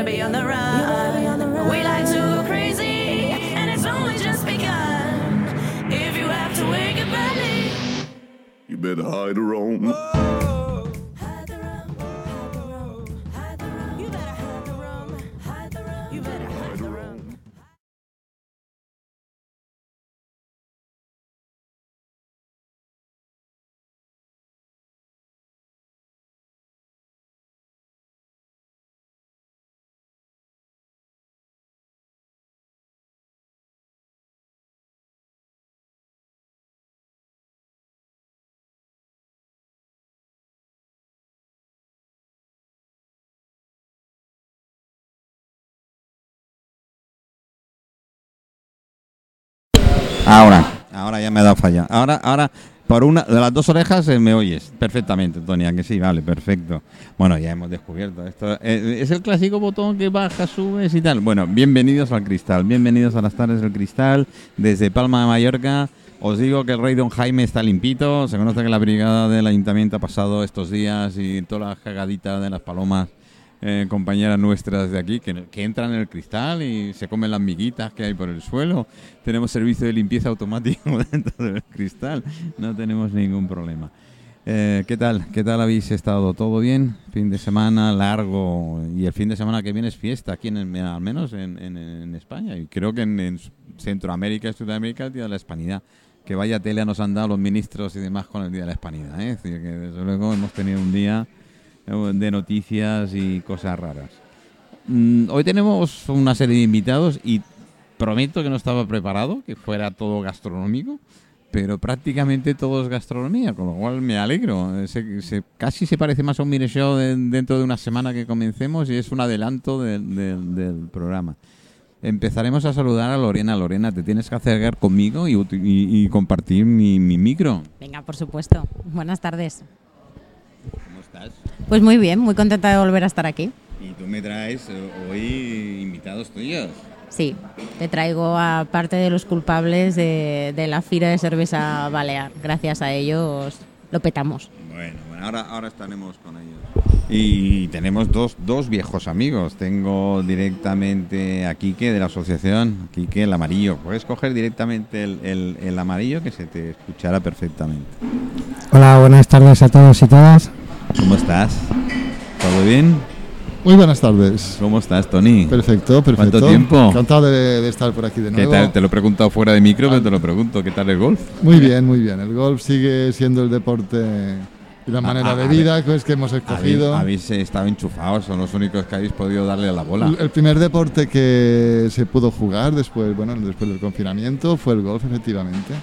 Better be on the run. We like to go crazy, and it's only just begun. If you have to wake up early, You better hide or roam. Ahora, ahora ya me ha dado falla. Ahora, ahora, por una de las dos orejas eh, me oyes perfectamente, Tonia, que sí, vale, perfecto. Bueno, ya hemos descubierto esto. eh, es el clásico botón que baja, subes y tal. Bueno, bienvenidos al Cristal, bienvenidos a las tardes del Cristal, desde Palma de Mallorca. Os digo que el rey Don Jaime está limpito. Se conoce que la brigada del ayuntamiento ha pasado estos días y toda la cagadita de las palomas eh, compañeras nuestras de aquí que, que entran en el cristal y se comen las miguitas que hay por el suelo. Tenemos servicio de limpieza automático dentro del cristal. No tenemos ningún problema. Eh, ¿Qué tal? ¿Qué tal habéis estado? ¿Todo bien? Fin de semana largo y el fin de semana que viene es fiesta aquí, en al menos en, en- España y creo que en, en Centroamérica y Sudamérica el Día de la Hispanidad. Que vaya tele nos han dado los ministros y demás con el Día de la Hispanidad. ¿eh? Que desde luego hemos tenido un día de noticias y cosas raras. Mm, hoy tenemos una serie de invitados y prometo que no estaba preparado, que fuera todo gastronómico, pero prácticamente todo es gastronomía, con lo cual me alegro. Se- se- casi se parece más a un mini show de- dentro de una semana que comencemos y es un adelanto del- programa. Empezaremos a saludar a Lorena. Lorena, te tienes que acercar conmigo y compartir mi, mi micro. Venga, por supuesto. Buenas tardes. ¿Cómo estás? Pues muy bien, muy contenta de volver a estar aquí. Y tú me traes eh, hoy invitados tuyos. Sí, te traigo a parte de los culpables de, de la Fira de Cerveza Balear. Gracias a ellos lo petamos. Bueno, ahora, ahora estaremos con ellos. Y tenemos dos, dos viejos amigos. Tengo directamente a Quique de la asociación, Quique el amarillo. Puedes coger directamente el, el- el amarillo que se te escuchará perfectamente. Hola, buenas tardes a todos y todas. ¿Cómo estás? ¿Todo bien? Muy buenas tardes. ¿Cómo estás, Tony? Perfecto, perfecto. ¿Cuánto tiempo? Encantado de, de estar por aquí de ¿Qué nuevo. tal? Te lo he preguntado fuera de micro, pero te lo pregunto. ¿Qué tal el golf? Muy bien, muy bien. El golf sigue siendo el deporte y la manera de a vida pues, que hemos Habéis, escogido. habéis estado enchufados, son los únicos que habéis podido darle a la bola. El- primer deporte que se pudo jugar después, bueno, después del confinamiento fue el golf, efectivamente.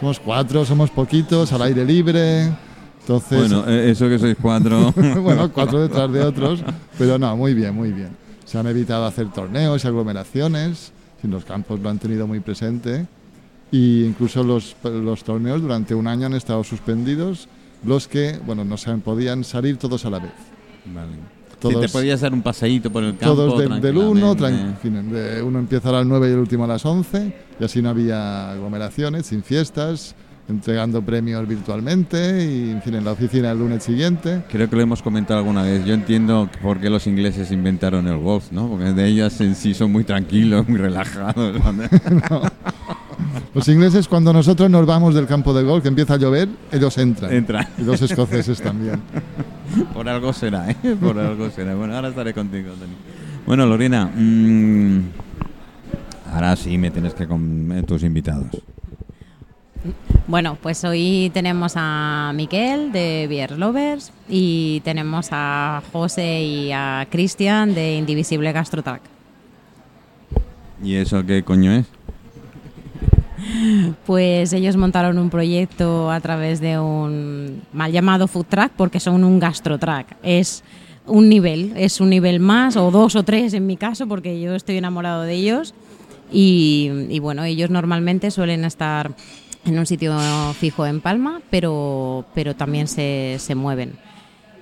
Somos cuatro, somos poquitos, al aire libre. Entonces, Bueno, eh, eso que sois cuatro. bueno, cuatro detrás de otros, pero no, muy bien, muy bien. Se han evitado hacer torneos y aglomeraciones, si los campos lo han tenido muy presente, y incluso los, los torneos durante un año han estado suspendidos, los que, bueno, no se podían salir todos a la vez. Vale. Todos, Si te podías dar un paseíto por el campo. todos del, del uno, tran- tranquilamente. en fin, de uno empieza a las 9 y el último a las 11, y así no había aglomeraciones, sin fiestas, entregando premios virtualmente, y en fin, en la oficina el lunes siguiente. Creo que lo hemos comentado alguna vez. Yo entiendo por qué los ingleses inventaron el golf, ¿no? Porque de ellas en sí son muy tranquilos, muy relajados. Los ingleses, cuando nosotros nos vamos del campo de golf, que empieza a llover, ellos entran. Entran. Y los escoceses también. Por algo será, ¿eh? Por algo será. Bueno, ahora estaré contigo, Tony. Bueno, Lorena, mm, ahora sí me tienes que con eh, tus invitados. Bueno, pues hoy tenemos a Miquel de Beer Lovers y tenemos a José y a Cristian de Indivisible Gastrotrack. ¿Y eso qué coño es? Pues ellos montaron un proyecto a través de un mal llamado food track porque son un gastrotrack. Es un nivel, es un nivel más o dos o tres en mi caso porque yo estoy enamorado de ellos y, bueno, ellos normalmente suelen estar en un sitio fijo en Palma, pero, pero también se, se mueven.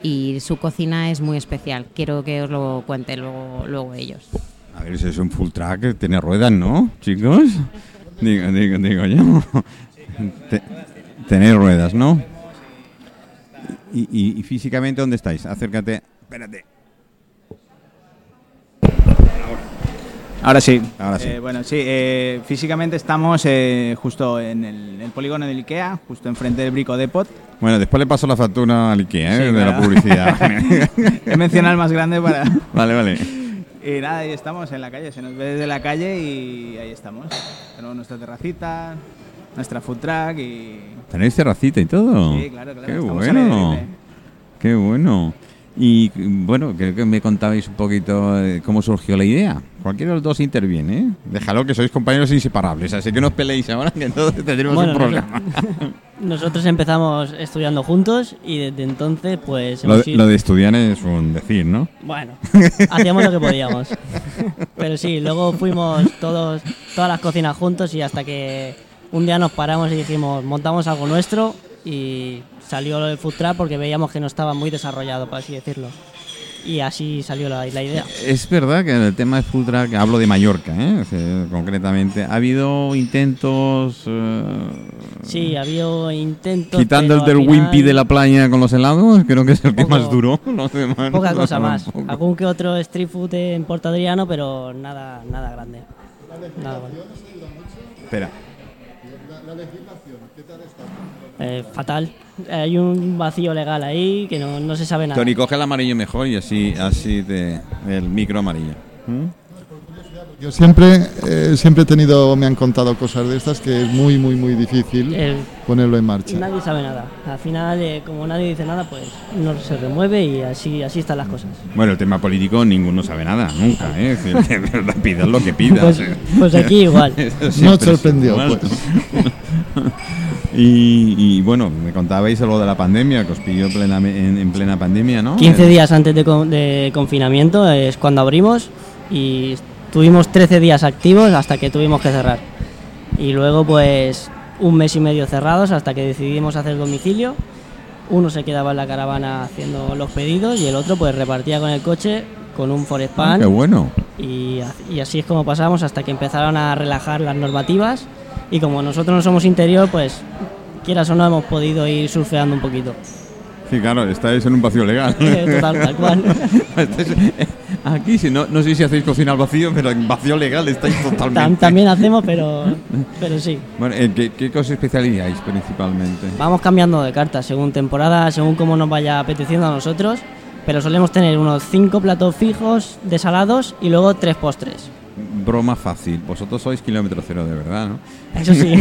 Y su cocina es muy especial. Quiero que os lo cuenten luego, luego ellos. A ver, si es un full track, tiene ruedas, ¿no, chicos? Digo, digo, digo yo. Te- tenéis ruedas, ¿no? Y, y- y físicamente dónde estáis? Acércate. Espérate. Ahora sí. Ahora sí. Eh, bueno, sí, eh, físicamente estamos eh, justo en el, el polígono del IKEA, justo enfrente del Brico Depot. Bueno, después le paso la factura al IKEA, ¿eh? Sí, de la publicidad. He mencionado el más grande para... vale, vale. Y nada, ahí estamos en la calle, se nos ve desde la calle y ahí estamos. Tenemos nuestra terracita, nuestra food truck y... ¿Tenéis terracita y todo? Sí, claro, claro, Qué bueno. Qué bueno. Y bueno, creo que me contabais un poquito eh, cómo surgió la idea. Cualquiera de los dos interviene, ¿eh? Déjalo que sois compañeros inseparables, así que no os peleéis ahora, que entonces tendremos Bueno, un problema. Nosotros empezamos estudiando juntos y desde entonces pues Lo, hemos ido- lo de estudiar es un decir, ¿no? Bueno, hacíamos lo que podíamos. Pero sí, luego fuimos todos, todas las cocinas juntos y hasta que un día nos paramos y dijimos, montamos algo nuestro y salió el food truck porque veíamos que no estaba muy desarrollado, por así decirlo. Y así salió la, la idea. Es verdad que en el tema de food truck, hablo de Mallorca, ¿eh? O sea, concretamente, ha habido intentos... eh, Sí, había intentos. Quitando el del al final Wimpy de la playa con los helados, creo que es el que Poco- más duró. Los demás Poca no cosa más. poco. Algún que otro street food en Puerto Adriano, pero nada, nada grande. Nada bueno. Espera. Eh, fatal. Hay un vacío legal ahí que no, no se sabe nada. Tony, coge el amarillo mejor y así, así te, el micro amarillo. ¿Mm? Yo siempre, eh, siempre he tenido, me han contado cosas de estas que es muy, muy, muy difícil El- ponerlo en marcha. nadie sabe nada. Al final, eh, como nadie dice nada, pues no se remueve y así, así están las cosas. Bueno, el tema político ninguno sabe nada, nunca, ¿eh? De verdad, pidas lo que pidas. Pues, ¿eh? pues aquí igual. No sorprendió, pues. y, y, bueno, me contabais lo de la pandemia, que os pilló plena, en, en plena pandemia, ¿no? 15 días antes de, de confinamiento es cuando abrimos y tuvimos 13 días activos hasta que tuvimos que cerrar. Y luego pues un mes y medio cerrados hasta que decidimos hacer domicilio. Uno se quedaba en la caravana haciendo los pedidos y el otro pues repartía con el coche con un forest Ah, pan qué bueno. y, y así es como pasamos hasta que empezaron a relajar las normativas y como nosotros no somos interior pues quieras o no hemos podido ir surfeando un poquito. Sí, claro, estáis en un vacío legal. Eh, total, tal cual. Eh, Aquí, si no, no sé si hacéis cocina al vacío, pero en vacío legal estáis totalmente. Tam- también hacemos, pero, pero sí. Bueno, ¿en qué, qué os especializáis principalmente? Vamos cambiando de cartas según temporada, según cómo nos vaya apeteciendo a nosotros, pero solemos tener unos cinco platos fijos de salados y luego tres postres. Broma fácil. Vosotros sois kilómetro cero de verdad, ¿no? Eso sí.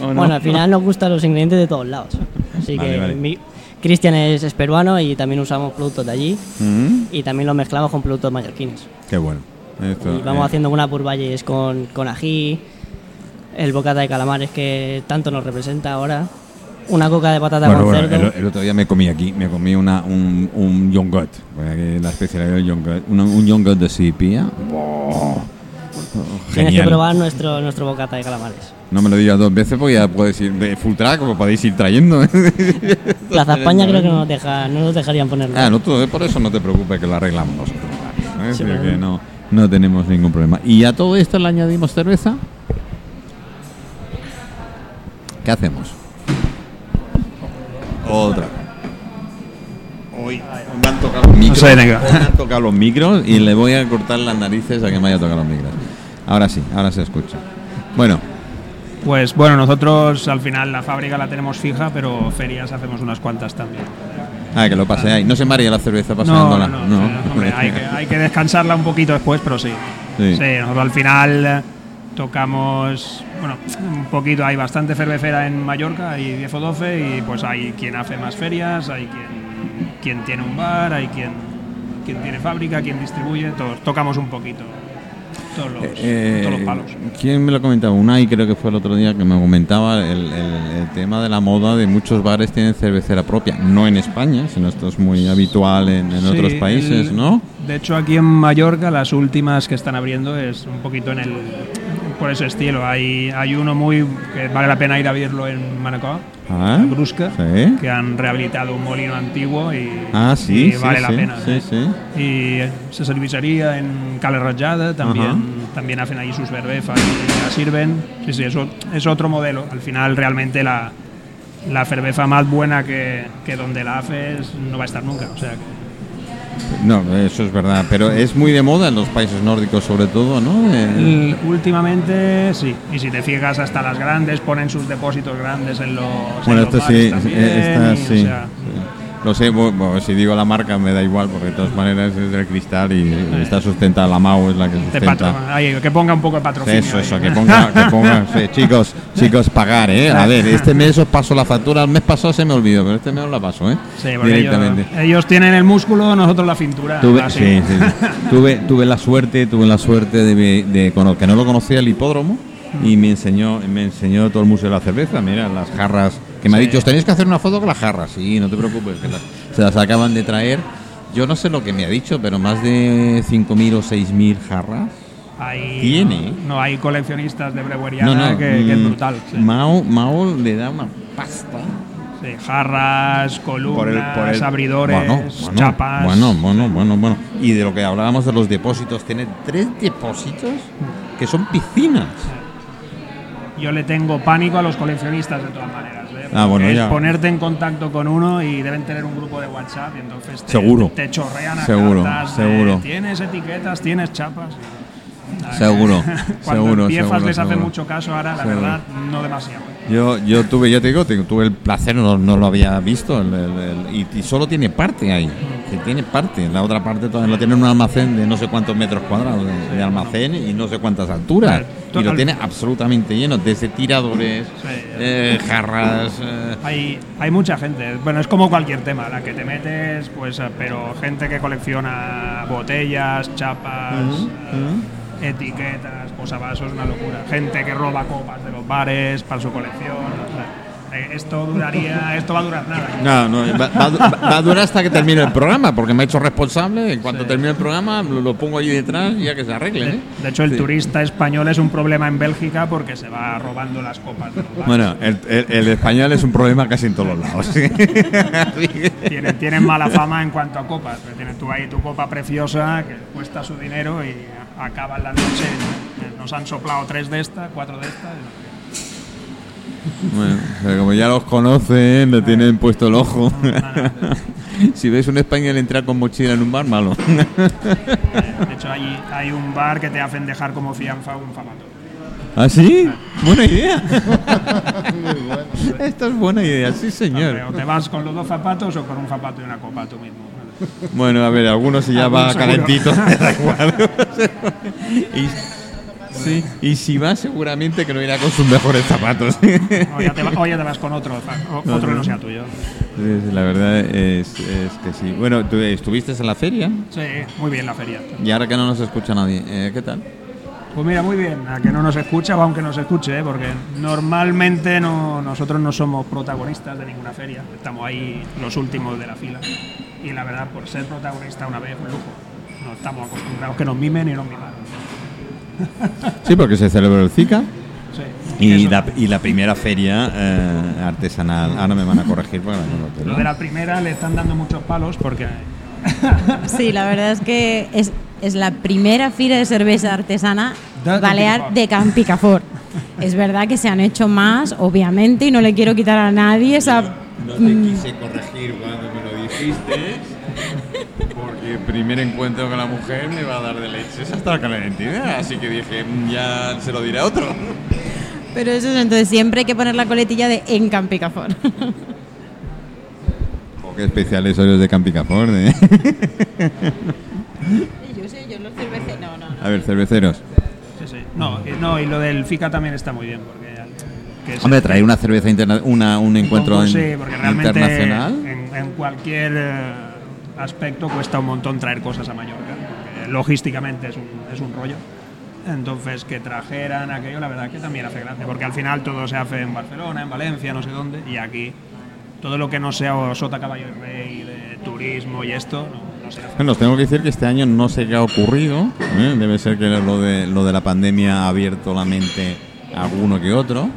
Bueno, al final nos gustan los ingredientes de todos lados. Así Vale, que vale. mi- Cristian es, es peruano y también usamos productos de allí Mm, y también los mezclamos con productos mallorquines. Qué bueno. Esto, Y vamos eh, haciendo unas burballes con, con ají, el bocata de calamares que tanto nos representa ahora, una coca de patata Bueno, con bueno, cerdo. el, el otro día me comí aquí, me comí una, un, un yogurt, la especialidad del yogurt, una- un yogurt de sipia. ¡Oh! Tienes que probar nuestro, nuestro bocata de calamares. No me lo digas dos veces porque ya puedes ir de full track como podéis ir trayendo. Plaza España creo que no nos, deja, no nos dejarían ponerlo. Ah, por eso no te preocupes que lo arreglamos nosotros. ¿eh? Sí, Así bueno. que no, no tenemos ningún problema. ¿Y a todo esto le añadimos cerveza? ¿Qué hacemos? Otra. Hoy me han tocado los micros. me han tocado los micros y le voy a cortar las narices a que me haya tocado los micros. Ahora sí, ahora se escucha. Bueno, Pues bueno, nosotros al final la fábrica la tenemos fija, pero ferias hacemos unas cuantas también. ah, que lo paseáis. No se maría la cerveza No, paseándola. no, no, hombre, hay, que, hay que descansarla un poquito después, pero sí. Sí. Sí, nosotros al final eh, tocamos, bueno, un poquito, hay bastante cervecera en Mallorca, hay 10 o 12, y pues hay quien hace más ferias, hay quien, quien tiene un bar, hay quien, quien tiene fábrica, quien distribuye, todos tocamos un poquito. Todos los, Eh, todos los palos. ¿Quién me lo comentaba? Unai creo que fue el otro día que me comentaba el, el- el tema de la moda de muchos bares tienen cervecera propia. No en España, sino esto es muy habitual en, en Sí, otros países, el- ¿no? De hecho, aquí en Mallorca las últimas que están abriendo es un poquito en el por ese estilo. Hay, hay uno muy que vale la pena ir a verlo en Manacor, Ah, la Brusca, sí. que han rehabilitado un molino antiguo y, Ah, sí, y sí, vale la pena. Y se cervecería en Cala Rajada, también, Ajá. también hacen ahí sus cervezas y la sirven. Sí, sí, eso es otro modelo. Al final, realmente la, la cerveza más buena que, que donde la haces no va a estar nunca. O sea que No, eso es verdad, pero es muy de moda en los países nórdicos sobre todo, ¿no? Eh, L- Últimamente sí, y si te fijas hasta las grandes ponen sus depósitos grandes en los, bueno, en los esto bares sí, también, esta y, o sí. sea, sí. Lo sé, bueno, si digo la marca me da igual, porque de todas maneras es del cristal y está sustentada, la MAU es la que sustenta. ahí, que ponga un poco de patrocinio. Eso, ahí. eso, que ponga, que ponga, sí, chicos, chicos, pagar, ¿eh? A ver, este mes os paso la factura, el mes pasado se me olvidó, pero este mes os la paso, ¿eh? Sí, Directamente. Ellos, ellos tienen el músculo, nosotros la cintura. Tuve, así. sí, sí, tuve, tuve la suerte, tuve la suerte de, de, cono- que no lo conocía el hipódromo y me enseñó, me enseñó todo el museo de la cerveza, mira, las jarras, que me ha dicho, os tenéis que hacer una foto con las jarras, sí, no te preocupes, que las- se las acaban de traer. Yo no sé lo que me ha dicho, pero más de 5.000 o 6.000 jarras. Hay, Tiene. No, hay coleccionistas de breweriana No, no, que, que es mm, brutal. sí. Mao, Mao le da una pasta. Sí, jarras, columnas, por el, por el- abridores, Bueno, bueno, chapas. Bueno, bueno, bueno, bueno. Y de lo que hablábamos de los depósitos, tiene tres depósitos que son piscinas. Yo le tengo pánico a los coleccionistas de todas maneras. Ah, bueno, es ya. ponerte en contacto con uno y deben tener un grupo de WhatsApp y entonces te, Seguro. te chorrean a Seguro, cartas de, seguro. tienes etiquetas, tienes chapas. Seguro, Cuando seguro, empiezas seguro, les hace mucho caso, ahora la verdad no demasiado. Yo, yo tuve, ya te digo, tuve el placer, no, no lo había visto, el- el- el- y, y solo tiene parte ahí, que tiene parte, la otra parte todavía lo tiene en un almacén de no sé cuántos metros cuadrados de, de almacén y no sé cuántas alturas, y lo tiene absolutamente lleno, desde tiradores, Sí. eh, jarras, eh, Hay, hay mucha gente, bueno, es como cualquier tema, la que te metes, pues, eh, pero gente que colecciona botellas, chapas, eh, etiquetas, posavasos, una locura. Gente que roba copas de los bares para su colección. Eh, esto duraría, esto va a durar nada. No, no, va, va- a durar hasta que termine el programa, porque me ha hecho responsable. En cuanto Sí. termine el programa, lo, lo pongo ahí detrás y ya que se arreglen. ¿eh? De hecho, el Sí. turista español es un problema en Bélgica porque se va robando las copas de los bares. Bueno, el, el- el español es un problema casi en todos los lados. Tienen, tienen mala fama en cuanto a copas. Tienes tú ahí tu copa preciosa que cuesta su dinero y acaba la noche. ¿no? Nos han soplado tres de estas, cuatro de estas. Bueno, pero como ya los conocen, le tienen puesto el ojo. si ves un español entrar con mochila en un bar, malo. De hecho, hay, hay un bar que te hacen dejar como fianza un zapato. ¿Ah, sí? Buena idea. Esta es buena idea, sí, señor. O te vas con los dos zapatos o con un zapato y una copa tú mismo. Bueno, a ver, algunos ya va calentito. y, sí, y si va, seguramente que no irá con sus mejores zapatos. O ya te, va- o ya te vas con otro, o- otro que no sea tuyo. Sí, la verdad es, es que sí. Bueno, tú estuviste en la feria Sí, muy bien la feria. y ahora que no nos escucha nadie, eh, ¿qué tal? Pues mira, muy bien, a que no nos escucha o aunque nos escuche, ¿eh? porque normalmente no, nosotros no somos protagonistas de ninguna feria, estamos ahí los últimos de la fila. Y la verdad, por ser protagonista una vez, un lujo. No estamos acostumbrados que nos mimen y nos miman. Sí, porque se celebró el Zika Sí. y la, y la primera feria eh, artesanal. Ahora me van a corregir porque no lo tengo. Lo de la primera le están dando muchos palos porque Sí, la verdad es que es, es la primera fira de cerveza artesana De balear de Campicafort. Es verdad que se han hecho más, obviamente, y no le quiero quitar a nadie esa... No te quise corregir cuando me lo dijiste, el primer encuentro con la mujer me va a dar de leches hasta la identidad, así que dije, "Mm, ya se lo diré a otro. Pero eso es, entonces siempre hay que poner la coletilla de en Campicafort. Oh, qué especiales soy los de Campicafort, ¿eh? yo sé, yo los cerveceros... No, no, A ver, cerveceros. Sí, sí. No, y, no, y lo del FICA también está muy bien. Porque, Hombre, traer una cerveza interna una, un encuentro in- sí, porque realmente internacional. En, en cualquier eh, aspecto cuesta un montón traer cosas a Mallorca. porque logísticamente es un, es un rollo. Entonces, que trajeran aquello, la verdad que también hace gracia, porque al final todo se hace en Barcelona, en Valencia, no sé dónde, y aquí todo lo que no sea Sota Caballo y Rey, de turismo y esto, no, no se hace. Bueno, os tengo que decir que este año no sé qué ha ocurrido. ¿eh? Debe ser que lo de, lo de la pandemia ha abierto la mente a alguno que otro.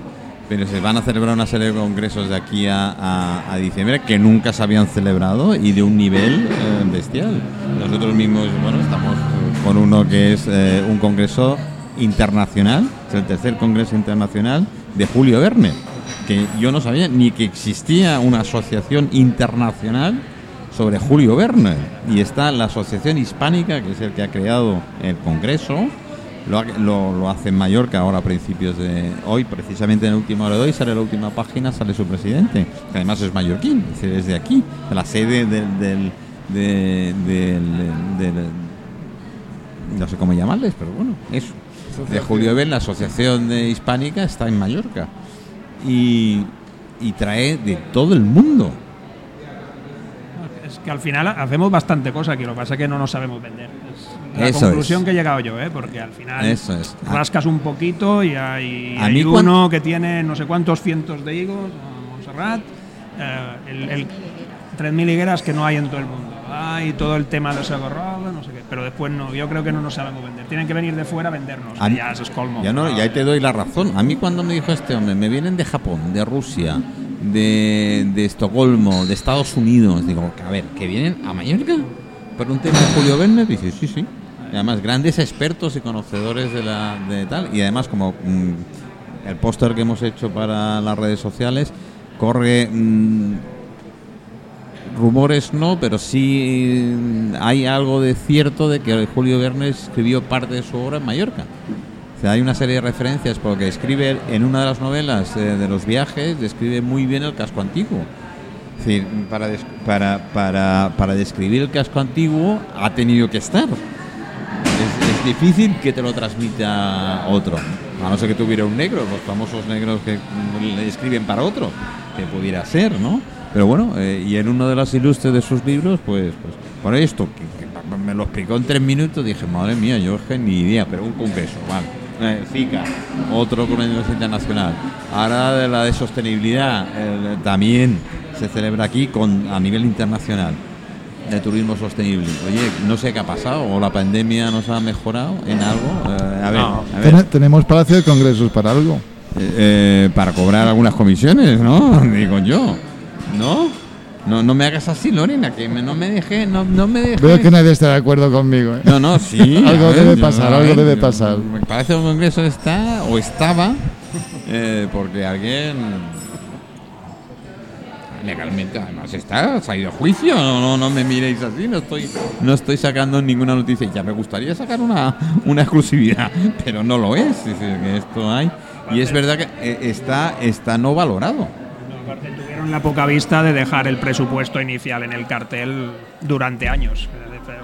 Pero se van a celebrar una serie de congresos de aquí a, diciembre que nunca se habían celebrado y de un nivel eh, bestial. Nosotros mismos, bueno, estamos con uno que es eh, un congreso internacional, es el tercer congreso internacional de Julio Verne, que yo no sabía ni que existía una asociación internacional sobre Julio Verne. Y está la Asociación Hispánica, que es el que ha creado el Congreso, lo, lo- lo hace en Mallorca ahora a principios de hoy, precisamente en el último hora de hoy, sale la última página, sale su presidente, que además es mallorquín, es decir, es de aquí, de la sede del... del- de- del- del- no sé cómo llamarles, pero bueno, eso. De Julio Verne, la Asociación de Hispánica está en Mallorca. Y, y trae de todo el mundo. Es que al final hacemos bastante cosa aquí, lo que pasa es que no nos sabemos vender. La Eso conclusión es. que he llegado yo, ¿eh? porque al final Eso es. Rascas un poquito y hay, A hay mí uno cuan- que tiene no sé cuántos cientos de higos, a Montserrat, eh, el, el 3.000 higueras que no hay en todo el mundo. Hay todo el tema de Segorrada, no sé qué, pero después no, yo creo que no nos sabemos vender. Tienen que venir de fuera a vendernos, A ya eso es colmo. Ya no, y ahí te doy la razón. A mí cuando me dijo este hombre, me vienen de Japón, de Rusia, de, de Estocolmo, de Estados Unidos, digo, a ver, ¿que vienen a Mallorca? ¿Por un tema de Julio Verne? Dice, sí, sí. Y además, grandes expertos y conocedores de la de tal. Y además, como mm, el póster que hemos hecho para las redes sociales, corre... mm, rumores no, pero sí mm, hay algo de cierto de que Julio Verne escribió parte de su obra en Mallorca. O hay una serie de referencias porque escribe en una de las novelas eh, de los viajes, describe muy bien el casco antiguo. Es decir, para, para, para, para describir el casco antiguo ha tenido que estar. Difícil que te lo transmita otro. A no ser que tuviera un negro, los famosos negros que escriben para otro, que pudiera ser, ¿no? Pero bueno, eh, y en uno de los ilustres de sus libros, pues, pues por esto, que, me lo explicó en tres minutos, dije, madre mía, yo ni idea, pero un congreso, vale. Eh, FICA, otro congreso internacional. Ahora de la de sostenibilidad, también se celebra aquí con a nivel internacional de turismo sostenible. Oye, no sé qué ha pasado, o la pandemia nos ha mejorado en algo. Eh, a ver, No. a ver. Ten- Tenemos Palacio de Congresos para algo. Eh, eh, para cobrar algunas comisiones, ¿no? Digo yo. ¿No? No, no me hagas así, Lorena, que me- no me deje, no, no me deje. Veo que nadie está de acuerdo conmigo. ¿eh? No, no, sí. Algo debe pasar, algo debe pasar. Me parece que el Congreso está, o estaba, eh, porque alguien legalmente además está, se ha ido a juicio, no, no, no me miréis así, no estoy, no estoy sacando ninguna noticia, ya me gustaría sacar una, una exclusividad, pero no lo es, es decir, que esto hay, y es verdad que eh, está, está no valorado. Aparte tuvieron la poca vista de dejar el presupuesto inicial en el cartel durante años.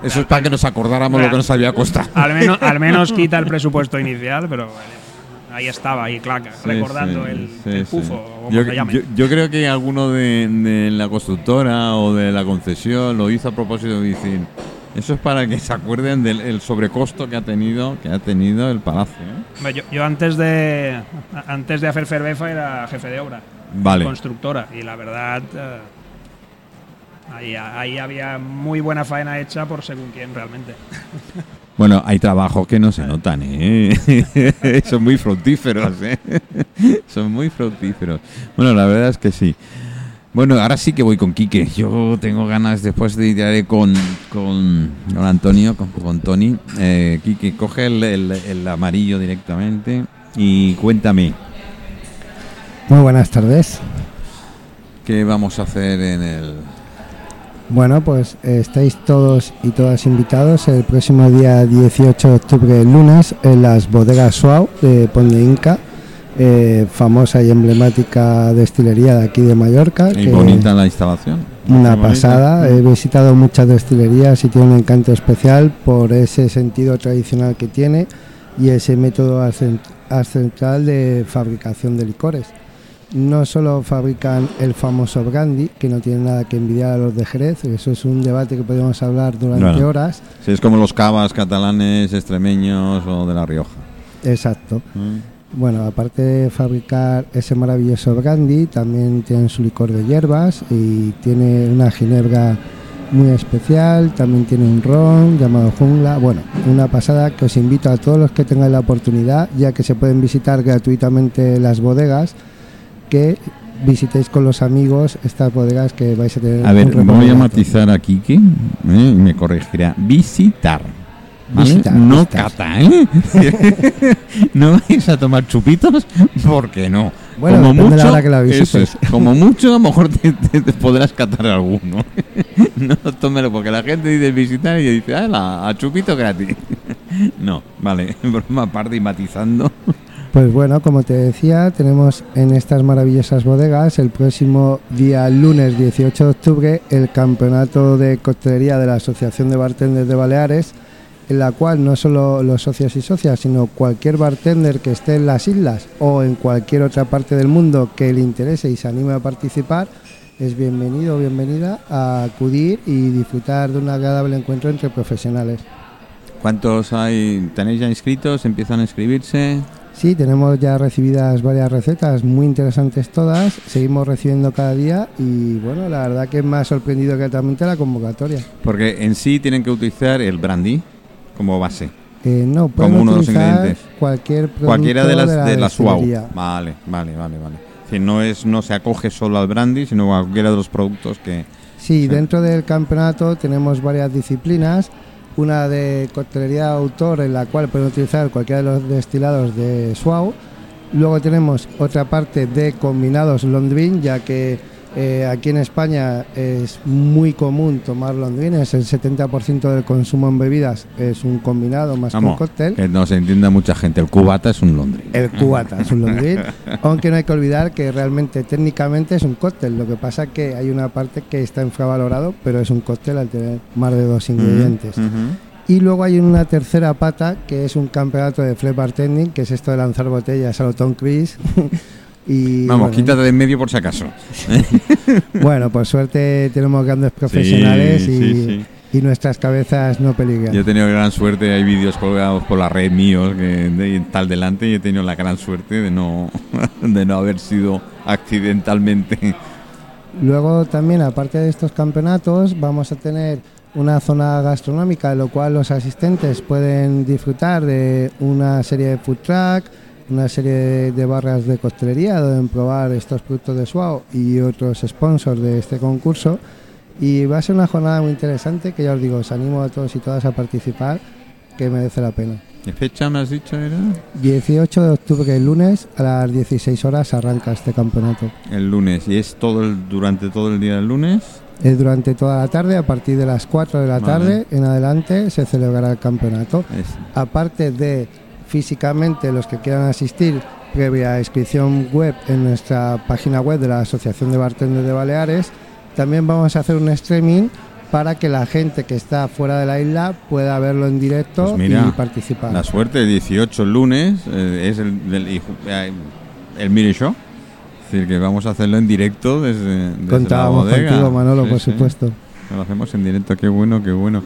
Eso es para que nos acordáramos lo que nos había costado. Al menos, al menos quita el presupuesto inicial, pero bueno, ahí estaba, ahí claca, Sí, recordando sí, el, sí, el pufo, o como Yo, se llame. yo- yo creo que alguno de, de la constructora o de la concesión lo hizo a propósito de decir, eso es para que se acuerden del el sobrecosto que ha tenido que ha tenido el palacio. ¿eh? Yo, yo antes de antes de hacer Ferbefa era jefe de obra, Vale. constructora, y la verdad eh, ahí, ahí había muy buena faena hecha por según quién realmente. Bueno, hay trabajos que no se notan, ¿eh? Son muy fructíferos, ¿eh? Son muy fructíferos. Bueno, la verdad es que sí. Bueno, ahora sí que voy con Quique. Yo tengo ganas, después de ir con, con don Antonio, con, con Tony. Eh, Quique, coge el, el- el amarillo directamente y cuéntame Muy buenas tardes. qué vamos a hacer en el... Bueno, pues eh, estáis todos y todas invitados el próximo día 18 de octubre, el lunes, en las bodegas Suau de Pon de Inca, eh, famosa y emblemática destilería de aquí de Mallorca. Y que- bonita la instalación. Una bonita. pasada. He visitado muchas destilerías y tiene un encanto especial por ese sentido tradicional que tiene y ese método ancestral de fabricación de licores. No solo fabrican el famoso brandy, que no tiene nada que envidiar a los de Jerez, eso es un debate que podemos hablar durante Bueno. horas. Sí, es como los cavas catalanes, extremeños o de La Rioja. Exacto. Mm. Bueno, aparte de fabricar ese maravilloso brandy, también tienen su licor de hierbas y tiene una ginebra muy especial, también tiene un ron llamado jungla. Bueno, una pasada que os invito a todos los que tengan la oportunidad, ya que se pueden visitar gratuitamente las bodegas, que visitéis con los amigos estas bodegas que vais a tener. A ver, voy a matizar a Kiki ¿eh? me corregirá. Visitar. ¿vale? Visitar, no visitar. cata, ¿eh? no vais a tomar chupitos porque no. Bueno, como la mucho, hora que la eso es, como mucho, a lo mejor te, te- te podrás catar alguno. no tómelo, porque la gente dice visitar y dice, ah, a chupito gratis. no, vale, broma aparte y matizando. Pues bueno, como te decía, tenemos en estas maravillosas bodegas el próximo día lunes 18 de octubre el campeonato de coctelería de la Asociación de Bartenders de Baleares, en la cual no solo los socios y socias, sino cualquier bartender que esté en las islas o en cualquier otra parte del mundo que le interese y se anime a participar, es bienvenido o bienvenida a acudir y disfrutar de un agradable encuentro entre profesionales. ¿Cuántos hay? ¿Tenéis ya inscritos? ¿Empiezan a inscribirse? Sí, tenemos ya recibidas varias recetas, muy interesantes todas, seguimos recibiendo cada día y bueno, la verdad que me ha sorprendido gratamente la convocatoria. Porque en sí tienen que utilizar el brandy como base. Eh, no, Como uno de los ingredientes. cualquier Cualquiera de las de la, de destilería. Vale, vale, vale, vale. Decir, no es no se acoge solo al brandy, sino a cualquiera de los productos que Sí, dentro del campeonato tenemos varias disciplinas, una de coctelería de autor en la cual pueden utilizar cualquiera de los destilados de Swau. Luego tenemos otra parte de combinados Londrin, ya que eh, aquí en España es muy común tomar Londrin, es el 70% del consumo en bebidas, es un combinado más que un vamos, cóctel. que no se entienda mucha gente. El cubata es un Londres. El cubata es un Londrin, aunque no hay que olvidar que realmente técnicamente es un cóctel. Lo que pasa que hay una parte que está infravalorado, pero es un cóctel al tener más de dos ingredientes. Y luego hay una tercera pata que es un campeonato de flat bartending, que es esto de lanzar botellas a lo Tom Cruise. y Vamos, bueno, quítate de en medio por si acaso. bueno, por suerte tenemos grandes profesionales Sí, y, sí, sí. y nuestras cabezas no peligran. Yo he tenido gran suerte, hay vídeos colgados por la red míos que de tal delante y he tenido la gran suerte de no de no haber sido accidentalmente. Luego también, aparte de estos campeonatos, vamos a tener una zona gastronómica, en lo cual los asistentes pueden disfrutar de una serie de food truck, una serie de, barras de coctelería, donde probar estos productos de Suau y otros sponsors de este concurso. Y va a ser una jornada muy interesante que ya os digo, os animo a todos y todas a participar, que merece la pena. ¿Qué fecha me has dicho era? 18 de octubre, el lunes, a las 16 horas arranca este campeonato. El lunes. ¿Y es todo el, durante todo el día del lunes? Es durante toda la tarde, a partir de las 4 de la Vale. tarde en adelante se celebrará el campeonato. Es- Aparte de físicamente los que quieran asistir previa inscripción web en nuestra página web de la Asociación de Bartenders de Baleares, también vamos a hacer un streaming para que la gente que está fuera de la isla pueda verlo en directo Pues mira, y participar. La suerte, el 18 el lunes, eh, es el, eh, el Mire Show. Es decir, que vamos a hacerlo en directo desde, desde Contábamos la bodega. contigo, Manolo, Sí, por sí. supuesto. Lo hacemos en directo, qué bueno, qué bueno.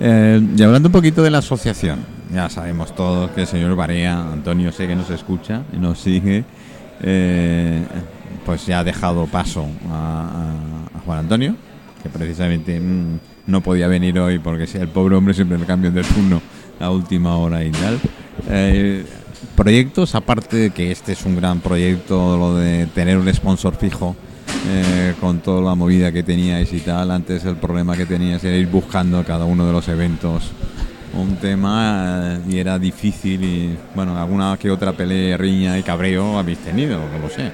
Eh, y hablando un poquito de la asociación, ya sabemos todos que el señor Barea, Antonio sé que nos escucha y nos sigue, eh, pues ya ha dejado paso a, Juan Antonio, que precisamente mm, no podía venir hoy porque si el pobre hombre siempre le cambio de turno a última hora y tal. Eh, proyectos, aparte de que este es un gran proyecto, lo de tener un sponsor fijo, eh, con toda la movida que teníais y tal. Antes el problema que teníais era ir buscando cada uno de los eventos un tema y era difícil y bueno, alguna que otra pelea, riña y cabreo habéis tenido, no lo sé.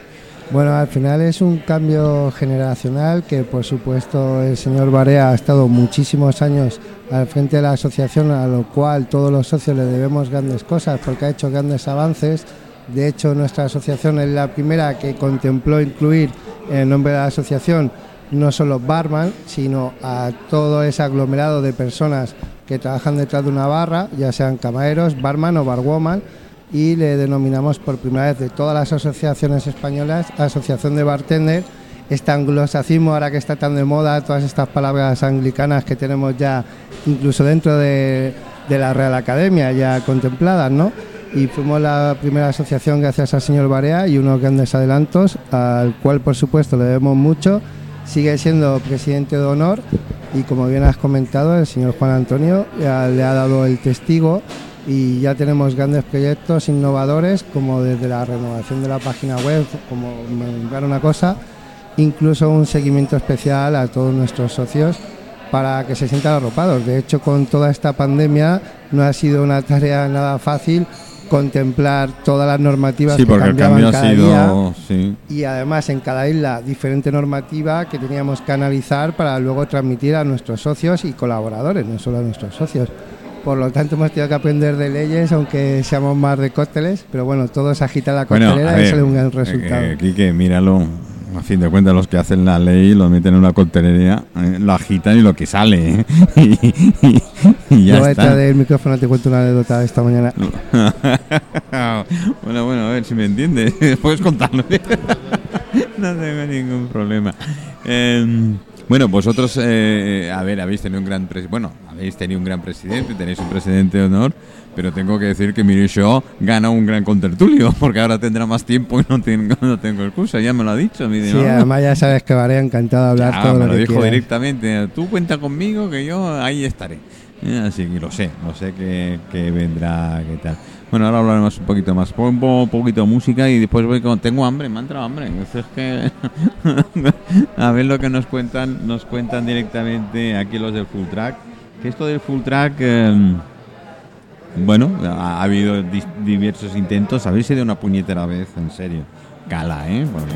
Bueno, al final es un cambio generacional que por supuesto el señor Barea ha estado muchísimos años al frente de la asociación, a lo cual todos los socios le debemos grandes cosas porque ha hecho grandes avances. De hecho, nuestra asociación es la primera que contempló incluir en el nombre de la asociación no solo barman, sino a todo ese aglomerado de personas que trabajan detrás de una barra, ya sean camareros, barman o barwoman, y le denominamos por primera vez de todas las asociaciones españolas Asociación de Bartender. Este anglosacismo, ahora que está tan de moda, todas estas palabras anglicanas que tenemos ya incluso dentro de, la Real Academia ya contempladas, ¿no? Y fuimos la primera asociación gracias al señor Barea y unos grandes adelantos, al cual por supuesto le debemos mucho. Sigue siendo presidente de honor y como bien has comentado, el señor Juan Antonio le ha dado el testigo y ya tenemos grandes proyectos innovadores como desde la renovación de la página web, como nombrar una cosa, incluso un seguimiento especial a todos nuestros socios para que se sientan arropados. De hecho, con toda esta pandemia no ha sido una tarea nada fácil contemplar todas las normativas Sí, que porque el cambiaban ha cada sido. día Sí. y además en cada isla diferente normativa que teníamos que analizar para luego transmitir a nuestros socios y colaboradores, no solo a nuestros socios. Por lo tanto hemos tenido que aprender de leyes, aunque seamos más de cócteles, pero bueno, todo se agita la Bueno, coctelera y sale un gran resultado. eh, Quique, míralo. A fin de cuentas, los que hacen la ley lo meten en una coctelería, eh, lo agitan y lo que sale. ¿eh? y, y- y ya Luego está. del micrófono te cuento una anécdota de esta mañana. bueno, bueno, a ver si me entiendes. Puedes contarlo. no tengo ningún problema. Eh, bueno, vosotros, eh, a ver, habéis tenido un gran presidente. Bueno, habéis tenido un gran presidente, tenéis un presidente de honor, pero tengo que decir que Miri Shaw gana un gran contertulio, porque ahora tendrá más tiempo y no tengo, no tengo excusa. Ya me lo ha dicho. Miri, Sí, ¿no? además ya sabes que Varea encantado de hablar Ah, todo me lo lo que dijo quieras. directamente. Tú cuenta conmigo que yo ahí estaré. Eh, Así que lo sé, lo sé que, que vendrá, qué tal. Bueno, ahora hablaremos un poquito más. Pon un po- poquito de música y después voy con. Tengo hambre, me ha entrado hambre. Entonces es que. a ver lo que nos cuentan, nos cuentan directamente aquí los del full track. Que esto del full track. eh, bueno, ha, ha habido diversos intentos. Habéis ido una puñetera vez, en serio. Cala, ¿eh? Porque.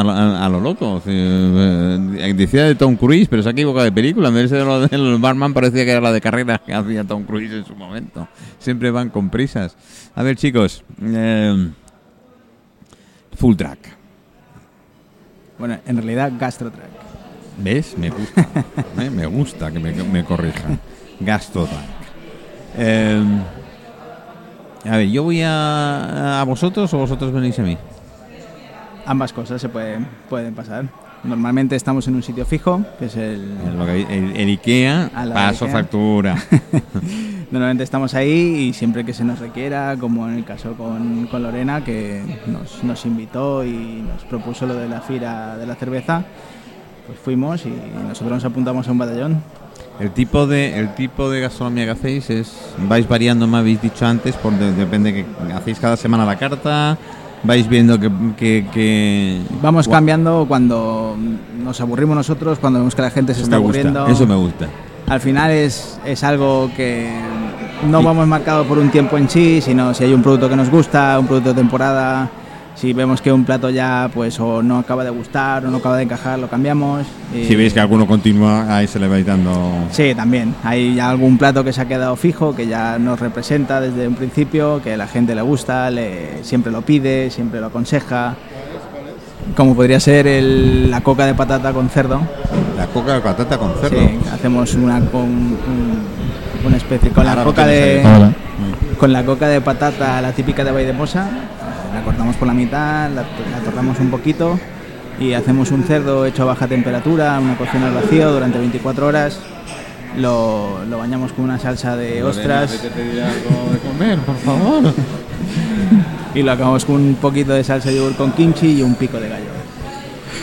A lo, a- a lo loco. sí, eh, decía de Tom Cruise, pero se ha equivocado de película. En vez de lo del barman parecía que era la de carrera que hacía Tom Cruise en su momento. Siempre van con prisas. A ver, chicos. eh, full track. Bueno, en realidad gastrotrack. ¿Ves? Me gusta. ¿eh? Me gusta que me, me corrijan. Gasto track. Eh, a ver, ¿yo voy a, a vosotros o vosotros venís a mí? Ambas cosas se pueden, pueden pasar. Normalmente estamos en un sitio fijo, que es el... El, el- el Ikea, paso Ikea. factura. Normalmente estamos ahí y siempre que se nos requiera, como en el caso con, con Lorena, que nos, nos invitó y nos propuso lo de la fira de la cerveza, pues fuimos y nosotros nos apuntamos a un batallón. El tipo de el tipo de gastronomía que hacéis es vais variando, me habéis dicho antes, por de- depende que hacéis cada semana la carta, vais viendo que, que, que- Vamos cambiando cuando nos aburrimos nosotros, cuando vemos que la gente se Eso está aburriendo. eso me gusta. Al final es, es algo que no vamos marcado por un tiempo en sí, sino si hay un producto que nos gusta, un producto de temporada, si vemos que un plato ya pues o no acaba de gustar o no acaba de encajar, lo cambiamos. y- Si veis que alguno continúa, ahí se le vais dando. Sí, también. Hay ya algún plato que se ha quedado fijo, que ya nos representa desde un principio, que a la gente le gusta, le, siempre lo pide, siempre lo aconseja. Como podría ser el- la coca de patata con cerdo. La coca de patata con cerdo. Sí, hacemos una con un- una especie con la Ahora coca de con la coca de patata, la típica de Baidemosa, la cortamos por la mitad, la, la torramos un poquito y hacemos un cerdo hecho a baja temperatura, una cocción al vacío durante 24 horas. Lo, lo bañamos con una salsa de ostras de comer, por favor. y lo acabamos con un poquito de salsa de yogur con kimchi y un pico de gallo.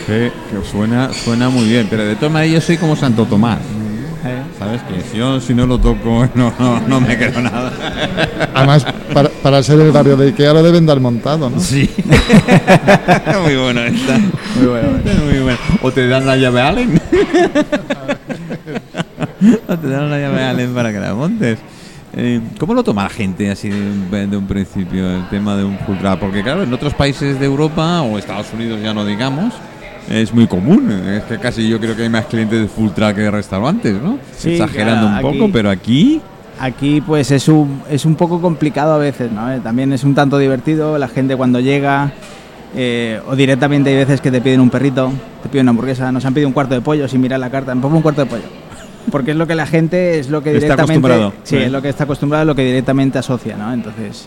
que suena, suena muy bien, pero de todas maneras yo soy como Santo Tomás. ¿Eh? ¿Sabes? Que si yo si no lo toco no, no, no me creo nada. Además, para, para ser el barrio de Ikea lo deben dar montado, ¿no? Sí. muy bueno esta. Muy bueno. Muy bueno. O te dan la llave Allen. o te dan la llave Allen para que la montes. Eh, ¿Cómo lo toma la gente así de, de un principio el tema de un full track? Porque claro, en otros países de Europa o Estados Unidos ya no digamos, es muy común. Es que casi yo creo que hay más clientes de full track que de restaurantes, ¿no? Sí, Exagerando claro, un aquí- poco, pero aquí... Aquí pues es un, es un poco complicado a veces, ¿no? Eh, También es un tanto divertido, la gente cuando llega eh, o directamente hay veces que te piden un perrito, te piden una hamburguesa, nos han pedido un cuarto de pollo sin mirar la carta, pongo un cuarto de pollo. Porque es lo que la gente, es lo que Está directamente... acostumbrado. Sí, es lo que está acostumbrado, es lo que directamente asocia, ¿no? Entonces,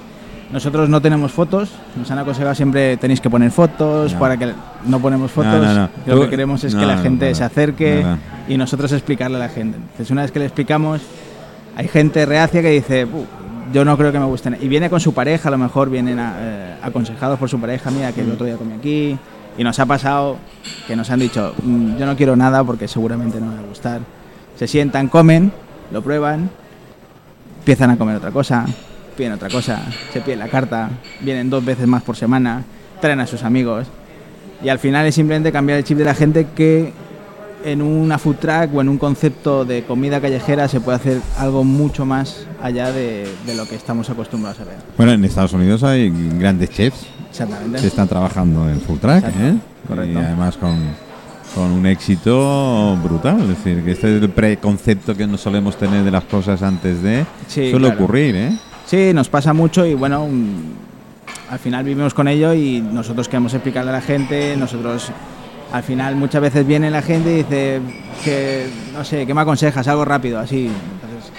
nosotros no tenemos fotos, nos han aconsejado siempre tenéis que poner fotos, No. para que no ponemos fotos, No, no, no. lo que queremos es que la gente se acerque y nosotros explicarle a la gente. Entonces, una vez que le explicamos, hay gente reacia que dice, "Bu, yo no creo que me gusten. Y viene con su pareja, a lo mejor vienen a- eh, aconsejados por su pareja, mira que el otro día comí aquí. Y nos ha pasado que nos han dicho, "Mm, yo no quiero nada porque seguramente no me va a gustar. Se sientan, comen, lo prueban, empiezan a comer otra cosa, piden otra cosa, se piden la carta, vienen dos veces más por semana, traen a sus amigos. Y al final es simplemente cambiar el chip de la gente que en una food truck o en un concepto de comida callejera se puede hacer algo mucho más allá de, de lo que estamos acostumbrados a ver. Bueno, en Estados Unidos hay grandes chefs Exactamente. que están trabajando en full track. ¿eh? Correcto. Y además con, con un éxito brutal. Es decir, que este es el preconcepto que no solemos tener de las cosas antes de. Sí, suele claro. ocurrir, ¿eh? Sí, nos pasa mucho y bueno, al final vivimos con ello y nosotros queremos explicarle a la gente, nosotros al final muchas veces viene la gente y dice que, no sé, ¿qué me aconsejas? Algo rápido, así. Entonces,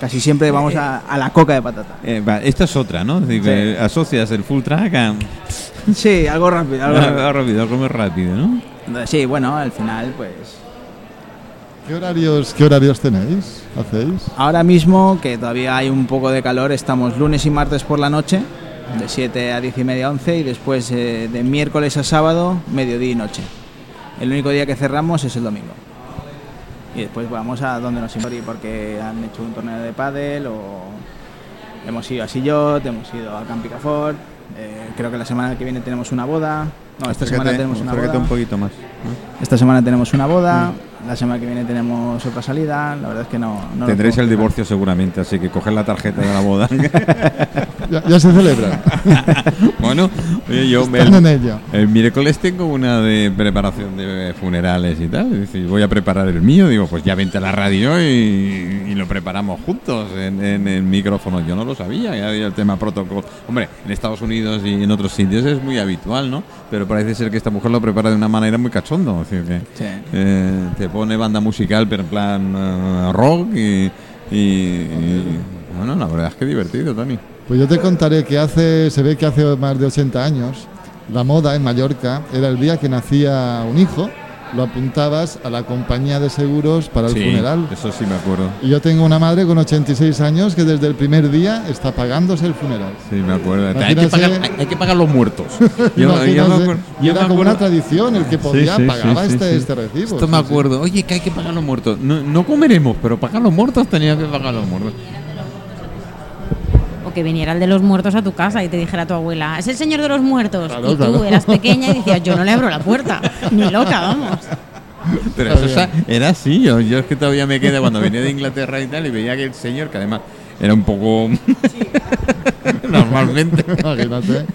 casi siempre vamos a, a la coca de patata. Eh, esta es otra, ¿no? Es decir, Sí. que asocias el full track a. Sí, algo rápido. Algo Algo rápido. rápido, algo muy rápido, ¿no? Sí, bueno, al final pues... ¿Qué horarios, ¿Qué horarios tenéis? ¿Hacéis? Ahora mismo, que todavía hay un poco de calor, estamos lunes y martes por la noche, de 7 a 10 y media, 11, y después eh, de miércoles a sábado, mediodía y noche. El único día que cerramos es el domingo. Y después vamos a donde nos inviten, porque han hecho un torneo de pádel, o hemos ido a Sillot, hemos ido a Campicafort, eh, creo que la semana que viene tenemos una boda. No, esta semana tenemos una boda. un poquito más. Esta semana tenemos una boda, la semana que viene tenemos otra salida. La verdad es que no. Tendréis el divorcio seguramente, así que coger la tarjeta de la boda. Ya, ya se celebra. bueno, oye, yo Están ello. el miércoles tengo una de preparación de funerales y tal. Es decir, voy a preparar el mío. Digo, pues ya vente a la radio y, y lo preparamos juntos en, en el micrófono. Yo no lo sabía, ya había el tema protocolo. Hombre, en Estados Unidos y en otros sitios es muy habitual, ¿no? Pero parece ser que esta mujer lo prepara de una manera muy cachondo. Es decir, que Sí. eh, te pone banda musical, pero en plan eh, rock y, y- y- Bueno, la verdad es que divertido, Tony. Pues yo te contaré que hace, se ve que hace más de 80 años, la moda en Mallorca era el día que nacía un hijo, lo apuntabas a la compañía de seguros para el Sí, funeral. Eso sí me acuerdo. Y yo tengo una madre con 86 años que desde el primer día está pagándose el funeral. Sí, me acuerdo. Hay que, pagar, hay, hay que pagar los muertos. Yo, yo acuerdo- y yo era me como una tradición, el que podía Sí, sí, pagaba este, este recibo. Esto me acuerdo. Oye, que hay que pagar los muertos. No, no comeremos, pero pagar los muertos tenía que pagar los muertos. Que viniera el de los muertos a tu casa y te dijera tu abuela, es el señor de los muertos. Claro, y tú claro. eras pequeña y decías, yo no le abro la puerta. Ni loca, vamos. Pero eso era así. Yo, yo es que todavía me quedé cuando venía de Inglaterra y tal y veía que el señor, que además era un poco. normalmente. Imagínate.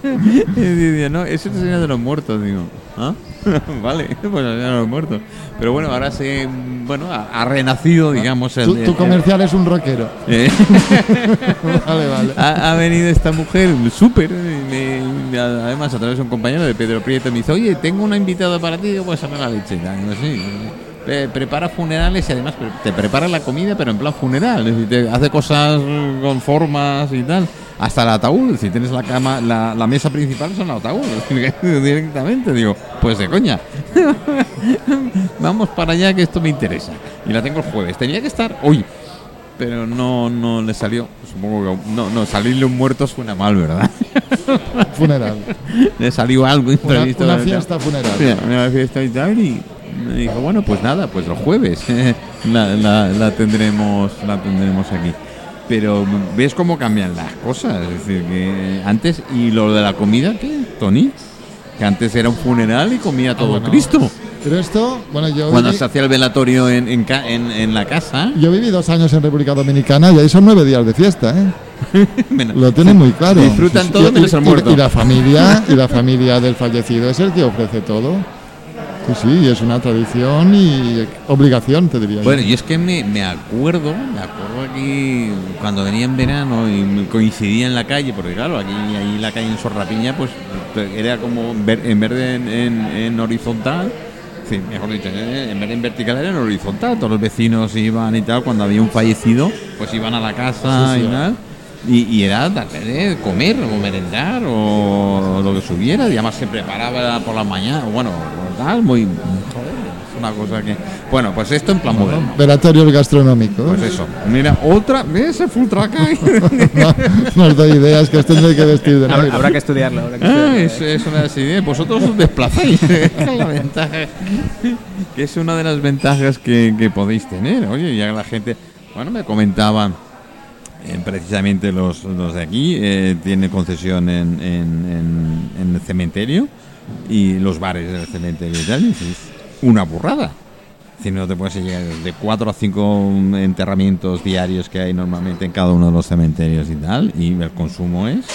Y decía, no, ese es el señor de los muertos, digo. ¿Ah? vale, pues el de los muertos. Pero bueno, ahora se. Bueno, ha, ha renacido, digamos. el- Tu, el- comercial es un rockero. eh, Vale, vale. ha, ha venido esta mujer súper, además a través de un compañero de Pedro Prieto, me dice, oye, tengo una invitada para ti, digo, pues a la leche. Digo, sí, eh, prepara funerales y además te prepara la comida, pero en plan funeral, es decir, te hace cosas con formas y tal. Hasta el ataúd, si tienes la cama, la, la mesa principal son ataúd, directamente, digo, pues de coña. Vamos para allá que esto me interesa. Y la tengo el jueves. Tenía que estar hoy, pero no, no le salió. Supongo que no, no, salirle un muerto suena mal, ¿verdad? Funeral. le salió algo Una, imprevisto. una fiesta funeral. Una fiesta y tal y me dijo, bueno, pues nada, pues el jueves la, la- la tendremos la tendremos aquí. Pero ves cómo cambian las cosas, es decir, que antes y lo de la comida, ¿qué, Tony? Que antes era un funeral y comía todo bueno. Cristo. Pero esto, bueno, yo Cuando viví, se hacía el velatorio en, en, en- en la casa, yo viví dos años en República Dominicana y ahí son nueve días de fiesta, ¿eh? Lo tienen muy claro. Disfrutan todo y- menos el y- muerto. Y la familia, y la familia del fallecido es el que ofrece todo. Sí, sí, es una tradición y obligación, te diría. yo. Bueno, y es que me, me acuerdo, me acuerdo aquí cuando venía en verano y coincidía en la calle, porque claro, aquí ahí la calle en Sorrapiña, pues era como ver- en vez de en, en- en horizontal, sí, mejor dicho, en vez de en vertical era en horizontal, todos los vecinos iban y tal, cuando había un fallecido, pues iban a la casa Sí, sí. y tal. Y, y era darle comer o merendar o lo que subiera, y además se preparaba por la mañana, bueno, tal, muy... Joder, es una cosa que... Bueno, pues esto en plan moderno. Velatorios gastronómicos. Pues eso. Mira, otra vez el full track ahí. no, no os doy ideas que os tendré que vestir de Habrá, negro. habrá que estudiarlo. habrá que Ah, estudiarlo. es, es una de las ideas. Vosotros os desplazáis. La ventaja. Que es una de las ventajas que, que podéis tener. Oye, ya la gente. Bueno, me comentaban eh, precisamente los, los de aquí, eh, tiene concesión en, en- el cementerio y los bares del cementerio y tal. dices, una burrada. Si no te puedes llegar de cuatro a cinco enterramientos diarios que hay normalmente en cada uno de los cementerios y tal, y el consumo es.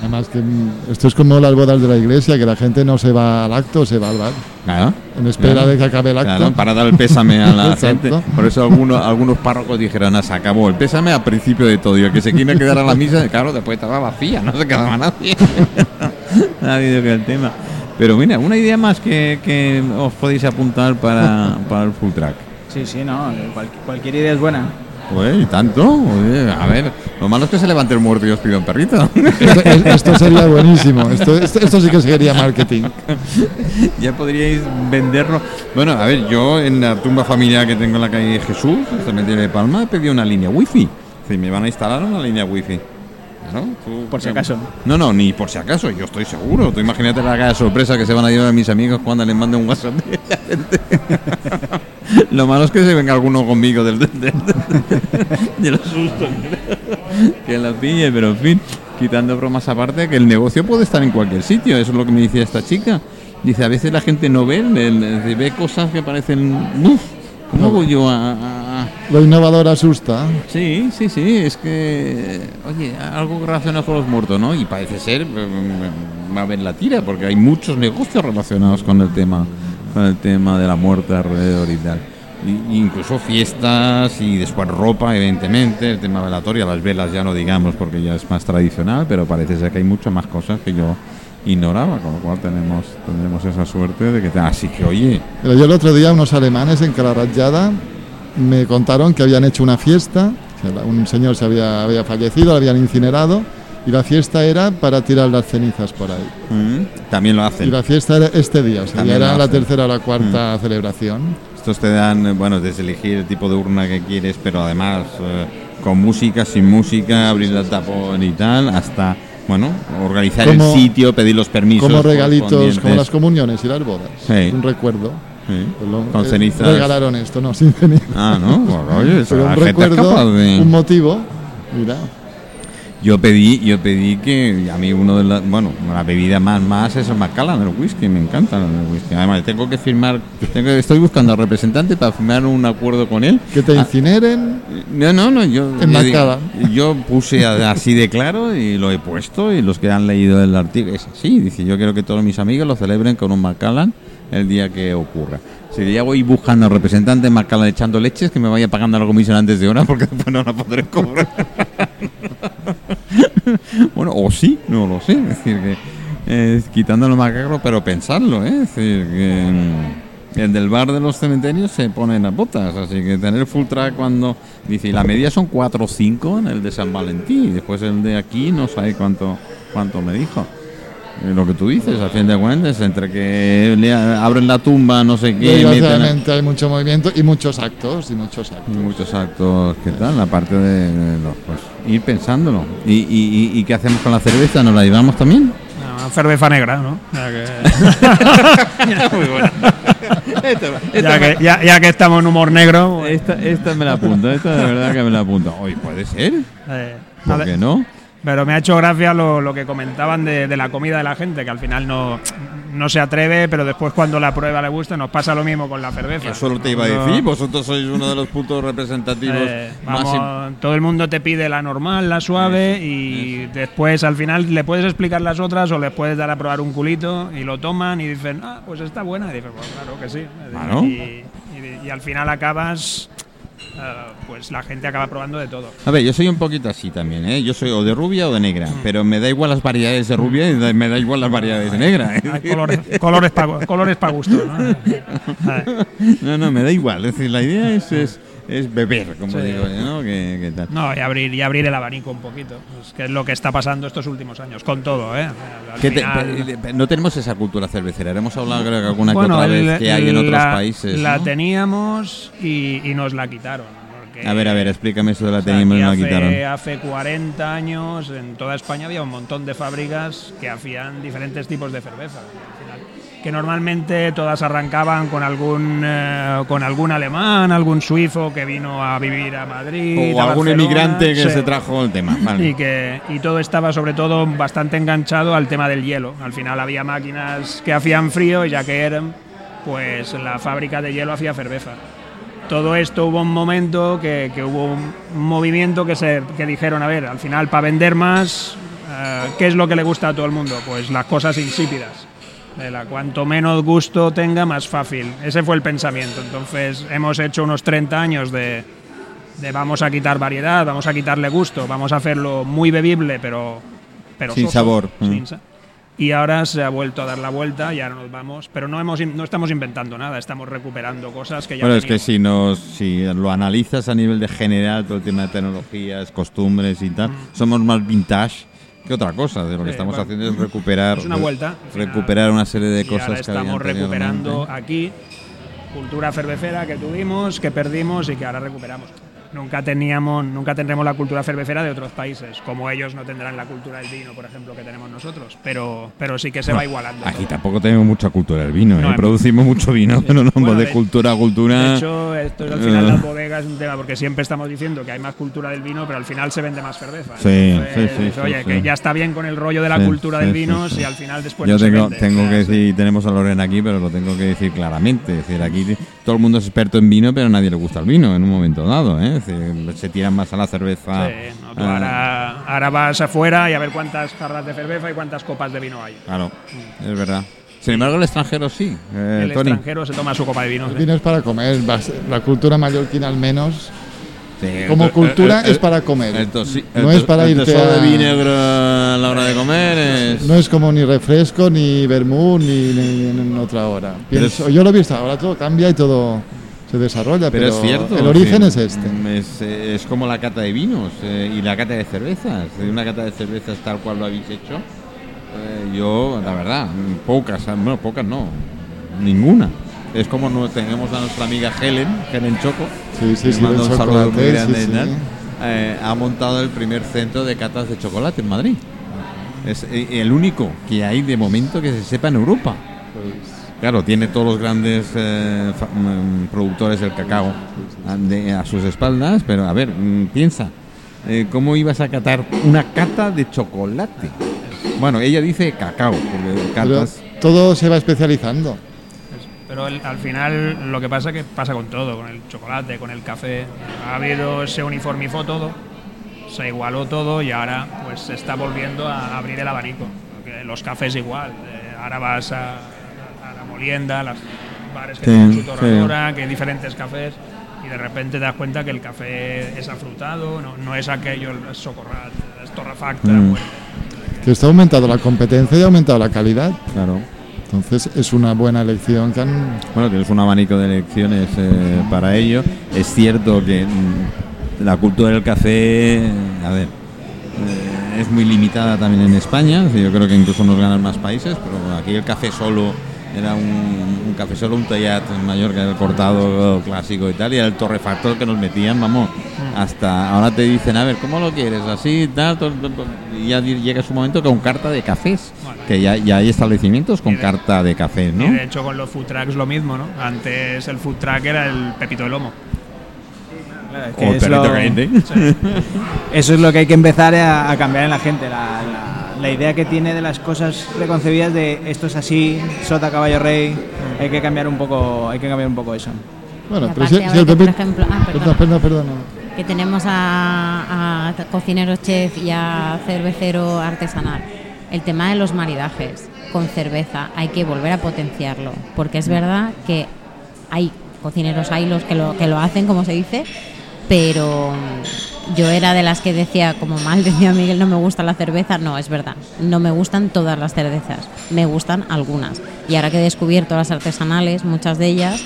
Además que mm, esto es como las bodas de la iglesia, que la gente no se va al acto, se va al bar. Claro. En espera Claro. de que acabe el acto. Claro, para dar el pésame a la gente. Por eso algunos, algunos párrocos dijeron, "Ah, se acabó el pésame al principio de todo. Y el que se quiera quedar a la misa, claro, después estaba vacía, no se quedaba nadie. nadie dio que el tema. Pero mira, una idea más que, que os podéis apuntar para, para el full track. Sí, sí, no, cual- cualquier idea es buena. Pues, ¿y tanto? Oye, a ver, lo malo es que se levante el muerto y os pida un perrito. Esto, es- esto sería buenísimo. Esto, esto, esto sí que sería marketing. ya podríais venderlo. Bueno, a ver, yo en la tumba familiar que tengo en la calle Jesús, en el cementerio de Palma, he pedido una línea wifi. Sí, me van a instalar una línea wifi. Tú- Por si acaso. No, no, ni por si acaso, yo estoy seguro. Tú imagínate la cara de sorpresa que se van a llevar mis amigos cuando les manden un WhatsApp de la gente. Lo malo es que se venga alguno conmigo del, del, del- de los sustos que la pille, pero en fin, quitando bromas aparte, que el negocio puede estar en cualquier sitio, eso es lo que me decía esta chica. Dice, a veces la gente no ve, ve cosas que parecen, uff, ¿cómo voy yo a- Lo innovador asusta. Sí, sí, sí, es que, oye, algo relacionado con los muertos, ¿no? Y parece ser, mm, va a haber la tira, porque hay muchos negocios relacionados con el tema, con el tema de la muerte alrededor y tal. Y- incluso fiestas y después ropa, evidentemente, el tema velatorio, las velas ya no digamos porque ya es más tradicional, pero parece ser que hay muchas más cosas que yo ignoraba, con lo cual tenemos, tendremos esa suerte de que... Así que, oye, Pero yo el otro día unos alemanes en Calarayada me contaron que habían hecho una fiesta, un señor se había, había fallecido, lo habían incinerado y la fiesta era para tirar las cenizas por ahí. mm, también lo Y hacen. la fiesta era este día, o sea, ya era la tercera o la cuarta celebración. Estos te dan, eh, bueno, desde elegir el tipo de urna que quieres, pero además eh, con música, sin música, abrir el tapón y tal, hasta, bueno, organizar Como- el sitio, pedir los permisos. Como regalitos, como las comuniones y las bodas. Sí. Un recuerdo. Sí, Pues lo- Con eh, cenizas. Regalaron esto, no, sin cenizas. Ah, ¿no? Bueno, oye, eso, Pero un recuerdo, de- un motivo. Mira, Yo pedí, yo pedí que a mí uno de las, bueno, la bebida más más es el Macallan, el whisky, me encanta el whisky. Además, tengo que firmar, tengo, estoy buscando al representante para firmar un acuerdo con él. que te Ah, incineren. No, no, no, yo, En yo, puse así de claro y lo he puesto y los que han leído el artículo es así, dice, yo quiero que todos mis amigos lo celebren con un Macallan el día que ocurra. Si ya voy buscando al representante en Macallan echando leches, que me vaya pagando la comisión antes de hora porque después no la podré cobrar. bueno, o sí, no lo sé, es decir, que eh, quitándolo macabro, pero pensarlo, ¿eh? es que... mm, el del bar de los cementerios se pone las botas, así que tener full track cuando dice, y la media son 4 o 5 en el de San Valentín, y después el de aquí no sabe cuánto cuánto me dijo. Lo que tú dices, a fin de cuentas, entre que le abren la tumba, no sé qué, Desgraciadamente hay mucho movimiento y muchos actos. Y muchos actos. muchos actos, ¿qué tal? Aparte de, de los- pues, ir pensándolo. ¿Y, y, y- y qué hacemos con la cerveza? ¿Nos la llevamos también? Una cerveza negra, ¿no? Ya que, Muy buena. ya que, ya- ya que estamos en humor negro, pues, Esta, esta me la apunto, esta de verdad que me la apunto. Hoy puede ser, eh, ¿por qué no? Pero me ha hecho gracia lo, lo que comentaban de, de la comida de la gente, que al final no, no se atreve, pero después cuando la prueba le gusta, nos pasa lo mismo con la cerveza. Eso lo te iba a decir, vosotros sois uno de los puntos representativos Eh, más... vamos, todo el mundo te pide la normal, la suave y después al final le puedes explicar las otras o les puedes dar a probar un culito y lo toman y dicen, ah, pues está buena. Y dices, pues claro que sí. Y, y- y al final acabas, eh, pues la gente acaba probando de todo. A ver, yo soy un poquito así también, ¿eh? Yo soy o de rubia o de negra, pero me da igual las variedades de rubia y me da igual las variedades de negra. ¿eh? Hay colores, colores para colores pa gusto. ¿no? No, no, me da igual. Es decir, la idea es, es, es beber, como Sí. digo yo, ¿no? Que, que tal. No, y abrir, y abrir el abanico un poquito, pues, que es lo que está pasando estos últimos años, con todo, ¿eh? Al ¿Qué te- final- no tenemos esa cultura cervecera. Hemos hablado, creo que alguna que Bueno, otra el- vez que hay en otros la- países. La ¿no? teníamos y, y nos la quitaron. A ver, a ver, explícame eso de la teníamos y aquí no la quitaron. hace 40 años en toda España había un montón de fábricas que hacían diferentes tipos de cerveza. Que normalmente todas arrancaban con algún eh, con algún alemán, algún suizo que vino a vivir a Madrid. O a algún emigrante que sí. se trajo el tema. Vale. Y, que, y todo estaba sobre todo bastante enganchado al tema del hielo. Al final había máquinas que hacían frío y ya que eran, pues la fábrica de hielo hacía cerveza. Todo esto hubo un momento que, que hubo un movimiento que, se, que dijeron, a ver, al final para vender más, eh, ¿qué es lo que le gusta a todo el mundo? Pues las cosas insípidas. De la cuanto menos gusto tenga, más fácil. Ese fue el pensamiento. Entonces hemos hecho unos 30 años de, de vamos a quitar variedad, vamos a quitarle gusto, vamos a hacerlo muy bebible, pero, pero Sin soso, sabor. sin Mm. y ahora se ha vuelto a dar la vuelta y ahora nos vamos. Pero no, hemos, no estamos inventando nada, estamos recuperando cosas que ya Bueno, es que teníamos. si nos si lo analizas a nivel de general, todo el tema de tecnologías, costumbres y tal, somos más vintage que otra cosa. De lo que estamos bueno. haciendo es recuperar Es una vuelta, final. recuperar una serie de Y cosas ahora que estamos recuperando aquí cultura cervecera que tuvimos, que perdimos y que ahora recuperamos. Nunca teníamos, nunca tendremos la cultura cervecera de otros países, como ellos no tendrán la cultura del vino, por ejemplo, que tenemos nosotros. Pero, pero sí que se va igualando. Aquí todo. tampoco tenemos mucha cultura del vino, No, ¿eh? en- producimos mucho vino, pero no Bueno, de, de- cultura a cultura. De hecho, esto es al final Eh. las bodegas es un tema, porque siempre estamos diciendo que hay más cultura del vino, pero al final se vende más cerveza. Sí, Entonces, sí, sí, Oye, sí. que ya está bien con el rollo de la cultura del vino sí. si al final después Yo no se tengo, vende. tengo que decir, tenemos a Lorena aquí, pero lo tengo que decir claramente. Es decir, aquí todo el mundo es experto en vino, pero a nadie le gusta el vino en un momento dado. ¿eh? Se tiran más a la cerveza. Sí, no, tú ah, ahora, ahora vas afuera y a ver cuántas jarras de cerveza y cuántas copas de vino hay. Claro, es verdad. Sin embargo, el extranjero sí. eh, el Tony. extranjero se toma su copa de vino. El vino es para comer, la cultura mallorquina al menos, Sí, como el- cultura el- el- es para comer. el tosi- No el es para irte a- de vinegro a la hora de comer. Es, No es como ni refresco, ni vermú, ni, ni en otra hora. Pienso- yo lo he visto, ahora todo cambia y todo se desarrolla, pero pero, es cierto. el origen sí, es este. mm, Es, eh, es como la cata de vinos eh, y la cata de cervezas. Una cata de cervezas tal cual lo habéis hecho. eh, yo, la verdad, pocas, bueno, pocas no, ninguna. Es como no, tenemos a nuestra amiga Helen, Helen Choco. Sí, sí, mando del un saludo muy grande. Eh, ha montado el primer centro de catas de chocolate en Madrid. Es el único que hay de momento que se sepa en Europa. Claro, tiene todos los grandes eh, mm, productores del cacao a, de- a sus espaldas, pero a ver, mm, piensa, eh, ¿cómo ibas a catar una cata de chocolate? Bueno, ella dice cacao, porque Pero catas... todo se va especializando. Pero el- al final lo que pasa que pasa con todo, con el chocolate, con el café. Ha habido, se uniformizó todo, se igualó todo y ahora pues se está volviendo a abrir el abanico. Los cafés igual. eh, ahora vas a, molienda, a los bares que Sí, tienen su sí. torradora, que hay diferentes cafés y de repente te das cuenta que el café es afrutado, no, no es aquello, el socorrat, es torrefacta. Mm. muerte. Que está aumentando la competencia y ha aumentado la calidad. Claro. Entonces es una buena elección que han... Bueno, tienes un abanico de elecciones eh, para ello. Es cierto que mm, la cultura del café, a ver, eh, es muy limitada también en España. Yo creo que incluso nos ganan más países, pero aquí el café solo era un, un café solo, un tallat en Mallorca, el cortado clásico y tal, y era el torrefactor que nos metían, vamos, hasta ahora te dicen, a ver, ¿cómo lo quieres? Así, tal, to- to- y ya llega su momento con carta de cafés, Bueno. que ya, ya hay establecimientos con de- carta de café, ¿no? Y de hecho con los food trucks lo mismo, ¿no? Antes el food truck era el pepito de lomo. Claro, es O que el es perrito lo- caliente. Eso es lo que hay que empezar a, a cambiar en la gente, la, la- la idea que tiene de las cosas preconcebidas de esto es así, sota caballo rey, hay que cambiar un poco, hay que cambiar un poco eso. Bueno, pero si, el que, por ejemplo- ah, perdona. Perdona, perdona, perdona. que tenemos a, a cocinero chef y a cervecero artesanal. El tema de los maridajes con cerveza hay que volver a potenciarlo, porque es verdad que hay cocineros, hay los que lo, que lo hacen, como se dice, pero mm, yo era de las que decía, como mal decía Miguel, no me gusta la cerveza. No, es verdad, no me gustan todas las cervezas, me gustan algunas. Y ahora que he descubierto las artesanales, muchas de ellas,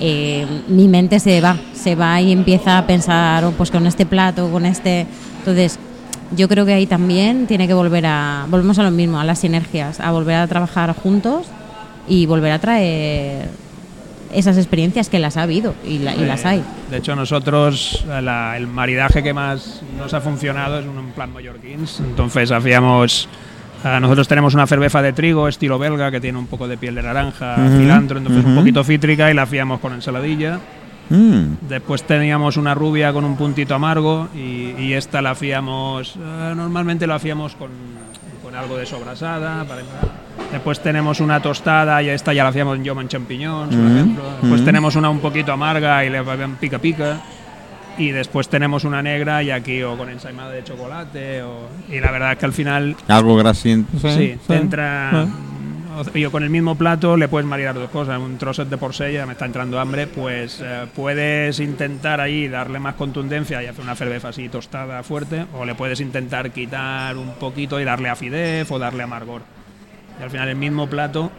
eh, mi mente se va, se va y empieza a pensar, oh, pues con este plato, con este. Entonces, yo creo que ahí también tiene que volver a. Volvemos a lo mismo, a las sinergias, a volver a trabajar juntos y volver a traer esas experiencias que las ha habido y, la- y las hay. De hecho, nosotros la- el maridaje que más nos ha funcionado es un plan mallorquins. Entonces hacíamos Ah, nosotros tenemos una cerveza de trigo estilo belga que tiene un poco de piel de naranja, Ujú, cilantro, entonces un ujú. poquito cítrica y la hacíamos con ensaladilla. Mm. Después teníamos una rubia con un puntito amargo y, y esta la hacíamos, eh, normalmente la hacíamos con, con algo de sobrasada. para. Después tenemos una tostada y esta ya la hacíamos en en champiñones, por Mm, ejemplo. Después mm. tenemos una un poquito amarga y le ponen pica pica. Y después tenemos una negra y aquí o con ensaimada de chocolate. O, y la verdad es que al final Algo grasiento. Sí, te entra. Ah. o- Yo con el mismo plato le puedes maridar dos cosas. Un trocet de porsella, me está entrando hambre, pues eh, puedes intentar ahí darle más contundencia y hacer una cerveza así tostada fuerte, o le puedes intentar quitar un poquito y darle acidez o darle amargor. Y al final el mismo plato,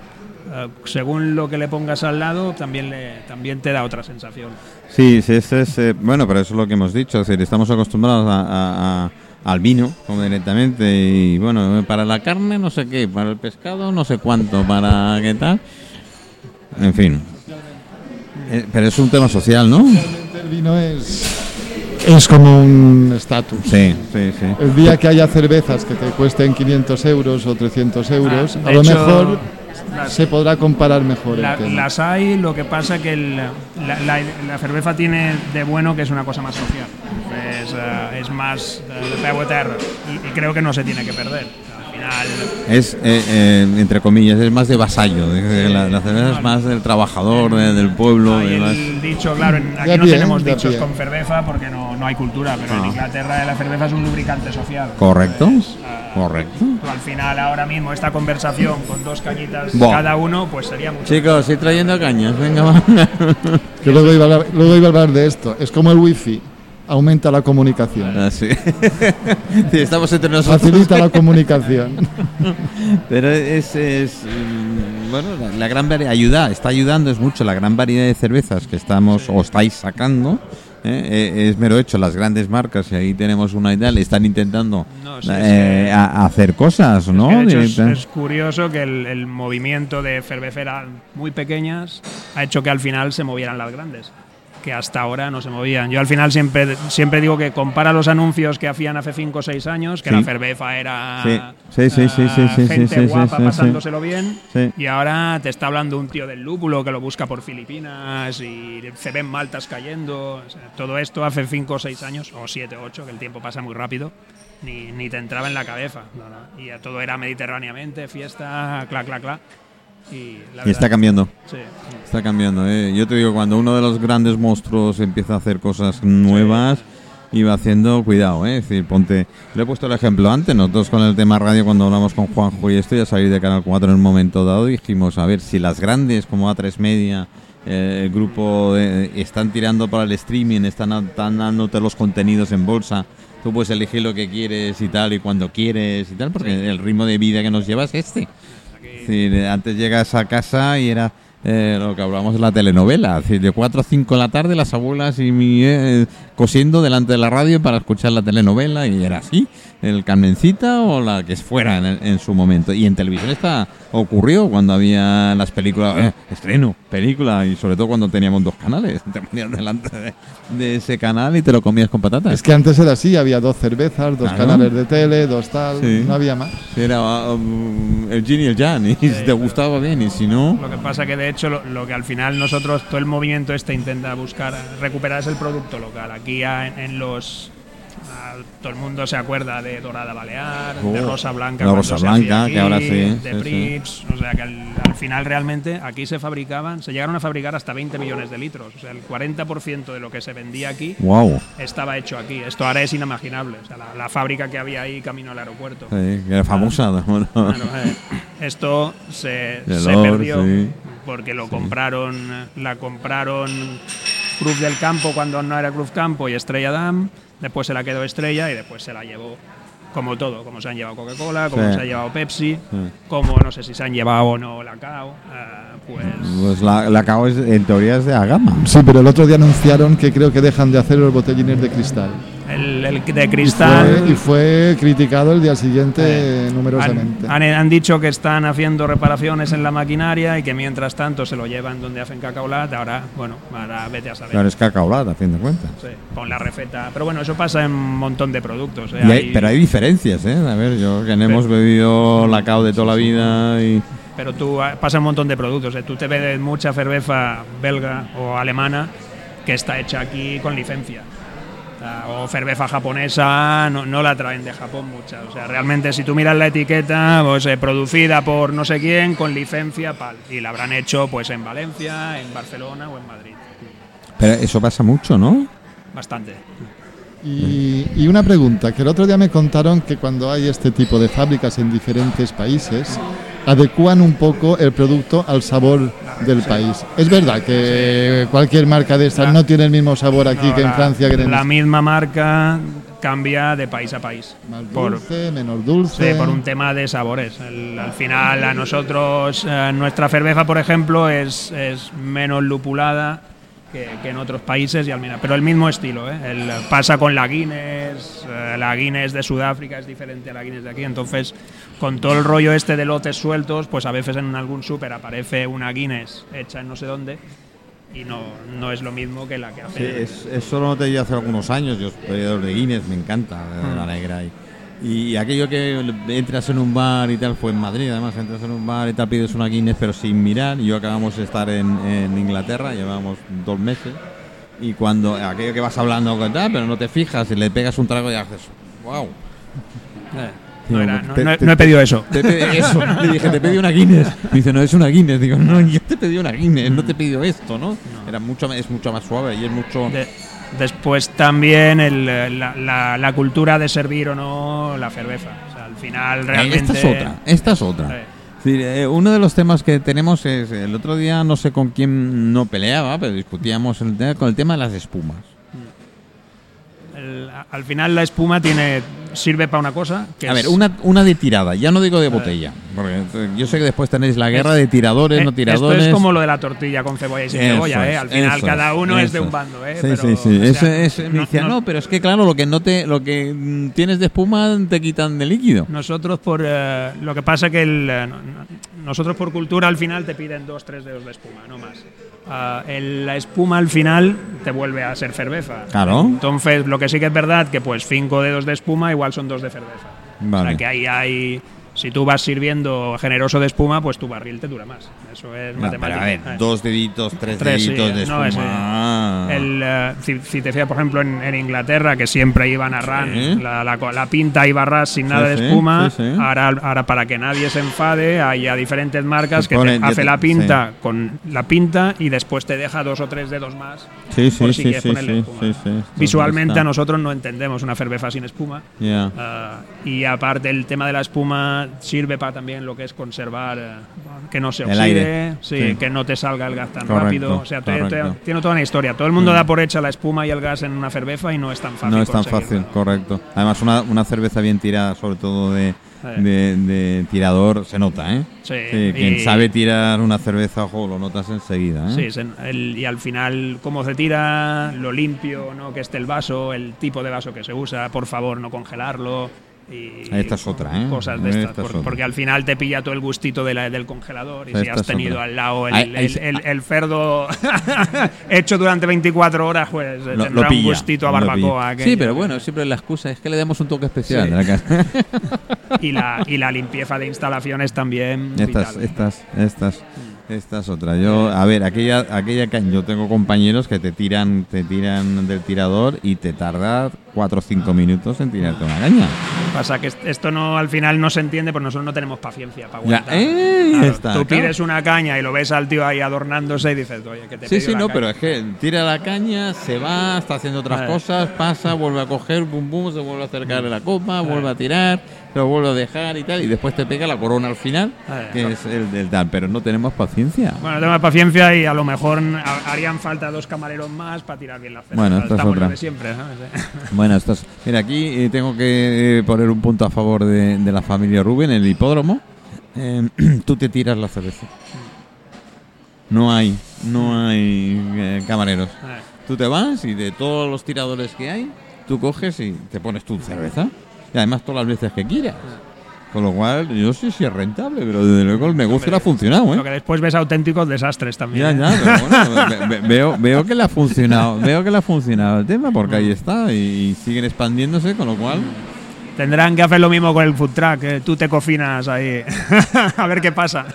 eh, según lo que le pongas al lado, también, le, también te da otra sensación. Sí, sí, ese es, eh, bueno, pero eso es lo que hemos dicho. Es decir, estamos acostumbrados a- a- a- al vino, como directamente, y bueno, para la carne no sé qué, para el pescado no sé cuánto, para qué tal. En fin. Eh, pero es un tema social, ¿no? Realmente el vino es, es como un estatus. Sí, sí, sí. El día que haya cervezas que te cuesten 500 euros o 300 euros, Ah, a de lo hecho, mejor las- se podrá comparar mejor. el La- tema. las hay, lo que pasa que el- la, la- la cerveza tiene de bueno que es una cosa más social. Es, eh, es más eh, de a y, y creo que no se tiene que perder. Es, eh, eh, entre comillas, es más de vasallo. de- La, la cerveza es más del trabajador, de- del pueblo. hay de más- el dicho, claro, en- aquí De no pie, tenemos de dichos pie. con cerveza porque no, no hay cultura, pero en Ah. Inglaterra la cerveza es un lubricante social. Correcto, Entonces, eh, correcto. tú al final, ahora mismo, esta conversación con dos cañitas cada uno, pues sería mucho. Chicos, estoy trayendo cañas, venga, va. Que luego, iba a hablar, luego iba a hablar de esto. Es como el wifi, aumenta la comunicación. Ah, sí. Sí, estamos entre nosotros. Facilita la comunicación. Pero es, es, mm, bueno, la, la gran variedad, ayuda, está ayudando es mucho la gran variedad de cervezas que estamos o estáis sacando. ¿eh? Eh, es mero hecho, las grandes marcas, y ahí tenemos una y tal, están intentando No, sí, eh, sí. a- a hacer cosas, ¿no? Que de hecho es, es curioso que el, el movimiento de cerveceras muy pequeñas ha hecho que al final se movieran las grandes, que hasta ahora no se movían. Yo al final siempre, siempre digo que compara los anuncios que hacían hace 5 o 6 años, que Sí. la cerveza era Sí. Sí, gente guapa pasándoselo bien, y ahora te está hablando un tío del lúpulo que lo busca por Filipinas y se ven maltas cayendo. O sea, todo esto hace 5 o 6 años, o 7 o 8, que el tiempo pasa muy rápido, ni, ni te entraba en la cabeza. No. Y todo era mediterráneamente, fiesta, cla, cla, cla. Y, la Y está cambiando. Sí. Está cambiando, ¿eh? Yo te digo, cuando uno de los grandes monstruos empieza a hacer cosas nuevas, iba haciendo cuidado, ¿eh? Es decir, ponte... Le he puesto el ejemplo antes, nosotros con el tema radio, cuando hablamos con Juanjo y esto, ya salir de Canal 4 en un momento dado, dijimos, a ver, si las grandes como A3 Media, eh, el grupo, eh, están tirando para el streaming, están, están dándote los contenidos en bolsa, tú puedes elegir lo que quieres y tal, y cuando quieres y tal, porque el ritmo de vida que nos lleva es este. Antes llegas a casa y era eh, lo que hablábamos de la telenovela. De 4 a 5 de la tarde las abuelas y mi eh, cosiendo delante de la radio para escuchar la telenovela y era así, el Carmencita o la que fuera en, en su momento. Y en televisión esta ocurrió cuando había las películas, eh, estreno, película y sobre todo cuando teníamos dos canales. Te ponías delante de, de ese canal y te lo comías con patatas. Es que antes era así, había dos cervezas, dos Claro. canales de tele, dos tal, Sí. no había más. Era um, el Gin y el Jan y si te gustaba bien y si no... Lo que pasa que de hecho lo, lo que al final nosotros, todo el movimiento este intenta buscar, recuperar es el producto local. Aquí a- en, en los... todo el mundo se acuerda de Dorada Balear, de Oh, Rosa Blanca, la Rosa Blanca, hacía que ahora aquí, sí, de sí, sí. Prips, o sea que al, al final realmente aquí se fabricaban, se llegaron a fabricar hasta 20 millones de litros, o sea el 40% de lo que se vendía aquí ¡Wow! estaba hecho aquí. Esto ahora es inimaginable, o sea la, la fábrica que había ahí camino al aeropuerto. Sí, que era famosa. bueno. Bueno, eh, esto se, De se Lord, perdió porque lo compraron, la compraron Club del Campo cuando no era Club Campo y Estrella Damm, después se la quedó Estrella y después se la llevó como todo, como se han llevado Coca-Cola, como Sí. se ha llevado Pepsi, Sí. como no sé si se han llevado o no la CAO, eh, pues Pues la, la cao es, en teoría es de Agama. Sí, pero el otro día anunciaron que creo que dejan de hacer los botellines de cristal. El, el de cristal. Fue- y fue criticado el día siguiente numerosamente. Han, han- han dicho que están haciendo reparaciones en la maquinaria y que mientras tanto se lo llevan donde hacen cacaolat. Ahora, bueno, ahora vete a saber. Claro, es cacaolata, a fin de cuentas. Sí, con la receta. Pero bueno, eso pasa en un montón de productos. ¿eh? Y hay- pero hay diferencias, ¿eh? A ver, yo que no hemos bebido la cao de toda la vida y... pero tú ah, pasa un montón de productos. ¿eh? Tú te ves mucha cerveza belga o alemana que está hecha aquí con licencia. O cerveza japonesa, no, no la traen de Japón mucha. O sea, realmente si tú miras la etiqueta, pues eh, producida por no sé quién, con licencia, pal. Y la habrán hecho pues en Valencia, en Barcelona o en Madrid. Pero eso pasa mucho, ¿no? Bastante. Y, y una pregunta, que el otro día me contaron que cuando hay este tipo de fábricas en diferentes países, adecúan un poco el producto al sabor del país. Es verdad que cualquier marca de estas no tiene el mismo sabor aquí No, que en la- Francia, que en La misma marca cambia de país a país. más por- dulce, menos dulce. Sí, por un tema de sabores. El- al final, a nosotros, eh, nuestra cerveza, por ejemplo, es, es menos lupulada que, que en otros países, y al final, pero el mismo estilo. ¿eh? El- pasa con la Guinness, eh, la Guinness de Sudáfrica es diferente a la Guinness de aquí, entonces, con todo el rollo este de lotes sueltos, pues a veces en algún súper aparece una Guinness hecha en no sé dónde. Y no, no es lo mismo que la que hace. Sí, es- eso lo noté yo hace algunos años, yo periodos de Guinness, me encanta eh, la negra. Y, y aquello que entras en un bar y tal, fue en Madrid, además entras en un bar y tal, pides una Guinness, pero sin mirar. Yo acabamos de estar en, en Inglaterra, llevamos dos meses. Y cuando aquello que vas hablando con tal, pero no te fijas y le pegas un trago y haces, wow. Eh, no, era- no- no he- Te- no he te- pedido eso. Te pedí eso. Le dije, te pedí una Guinness. Me dice, no, es una Guinness. Digo, no, yo te pedí una Guinness, no te he pedido esto, ¿no? Era mucho, es mucho más suave y es mucho. De- después también el, eh, la, la- la cultura de servir o no la cerveza. O sea, al final realmente... Esta es otra, esta es otra. Eh, eh, uno de los temas que tenemos es, el otro día no sé con quién no peleaba, pero discutíamos el tema, con el tema de las espumas. Al final la espuma tiene sirve para una cosa. Que A es- ver, una, una de tirada, ya no digo de botella, porque eh, yo sé que después tenéis la guerra de tiradores, Eh, no tiradores. Esto es como lo de la tortilla con cebolla y sin Eso cebolla, ¿eh? es, Al final eso cada es, uno es de un es. bando, ¿eh? Sí, Pero, sí, sí. o sea, me no- no- no, pero es que claro, lo que no te, lo que tienes de espuma te quitan de líquido. Nosotros por eh, lo que pasa que el, eh, no- no- nosotros por cultura al final te piden dos tres dedos de espuma, no más. Ah, el- la espuma al final te vuelve a ser cerveza. Claro. Entonces lo que sí que es verdad que pues cinco dedos de espuma igual son dos de cerveza. O Vale. sea que ahí hay si tú vas sirviendo generoso de espuma pues tu barril te dura más. Eso es No, a ver, dos deditos, tres, Tres, sí, deditos de no, espuma. El, eh, si, si te fijas, por ejemplo, en, en Inglaterra, que siempre iban a ras, Sí. la, la la pinta iba a ras sin Sí, nada de sí, espuma. sí, sí. Ahora, ahora, para que nadie se enfade, hay a diferentes marcas que te hace la pinta con la pinta y después te deja dos o tres dedos más. Sí, sí, por si sí, quieres sí, ponerle sí, espuma. sí, sí. Visualmente a nosotros no entendemos una cerveza sin espuma. Ya. Ah, y aparte el tema de la espuma sirve para también lo que es conservar eh, que no se El oxide, aire. sí, Sí. que no te salga el gas tan Correcto, rápido. O sea, te- tiene toda una historia. Todo el mundo Mm. da por hecha la espuma y el gas en una cerveza y no es tan fácil. No es tan fácil, correcto. Además, una, una cerveza bien tirada, sobre todo de, de, de tirador, se nota, ¿eh? Sí, quien sabe tirar una cerveza, ojo, lo notas enseguida, ¿eh? Sí, se- el- y al final, cómo se tira, lo limpio, ¿no? que esté el vaso, el tipo de vaso que se usa, por favor, no congelarlo. Y Esta es otra, ¿eh? Cosas de estas, Esta es porque al final te pilla todo el gustito de la- del congelador. Y Esta si has tenido otra. al lado el, Ahí- ahí el- el- el cerdo hecho durante 24 horas, pues eh, Lo- tendrá lo un pilla, gustito a barbacoa. Sí, pero bueno, siempre la excusa es que le demos un toque especial Sí. la casa. Y la, y la limpieza de instalaciones también. Estas, vital. estas, estas, esta es otra. Yo, a ver, aquella, aquella yo tengo compañeros que te tiran, te tiran del tirador y te tarda 4 o 5 minutos en tirarte una caña. Pasa que est- esto no al final no se entiende, porque nosotros no tenemos paciencia para Ya, aguantar. eh, Claro, está, tú claro. pides una caña y lo ves al tío ahí adornándose y dices, oye, que te Sí, sí, la no, caña". pero es que tira la caña, se va, está haciendo otras Eh. cosas, pasa, vuelve a coger, bum bum, se vuelve a acercar a la copa, vuelve a tirar, lo vuelve a dejar y tal, y después te pega la corona al final, Eh. que es el del tal, pero no tenemos paciencia. Bueno, tenemos paciencia y a lo mejor ha- harían falta dos camareros más para tirar bien la cerveza. Bueno, esta es otra. de siempre. Bueno, esto es- mira, aquí eh, tengo que eh, poner un punto a favor de, de la familia Rubén, el hipódromo. Eh, tú te tiras la cerveza. No hay, no hay eh, camareros. Tú te vas y de todos los tiradores que hay, tú coges y te pones tu cerveza. Y además todas las veces que quieras. Con lo cual, yo sé si es rentable, pero desde luego el negocio le ha funcionado, ¿eh? Lo que después ves auténticos desastres también. Ya, ¿eh? ya, pero bueno, ve- ve- veo, veo que le ha funcionado, veo que le ha funcionado el tema, porque ahí está, y, siguen expandiéndose, con lo cual. Tendrán que hacer lo mismo con el food truck, que tú te cocinas ahí. a ver qué pasa.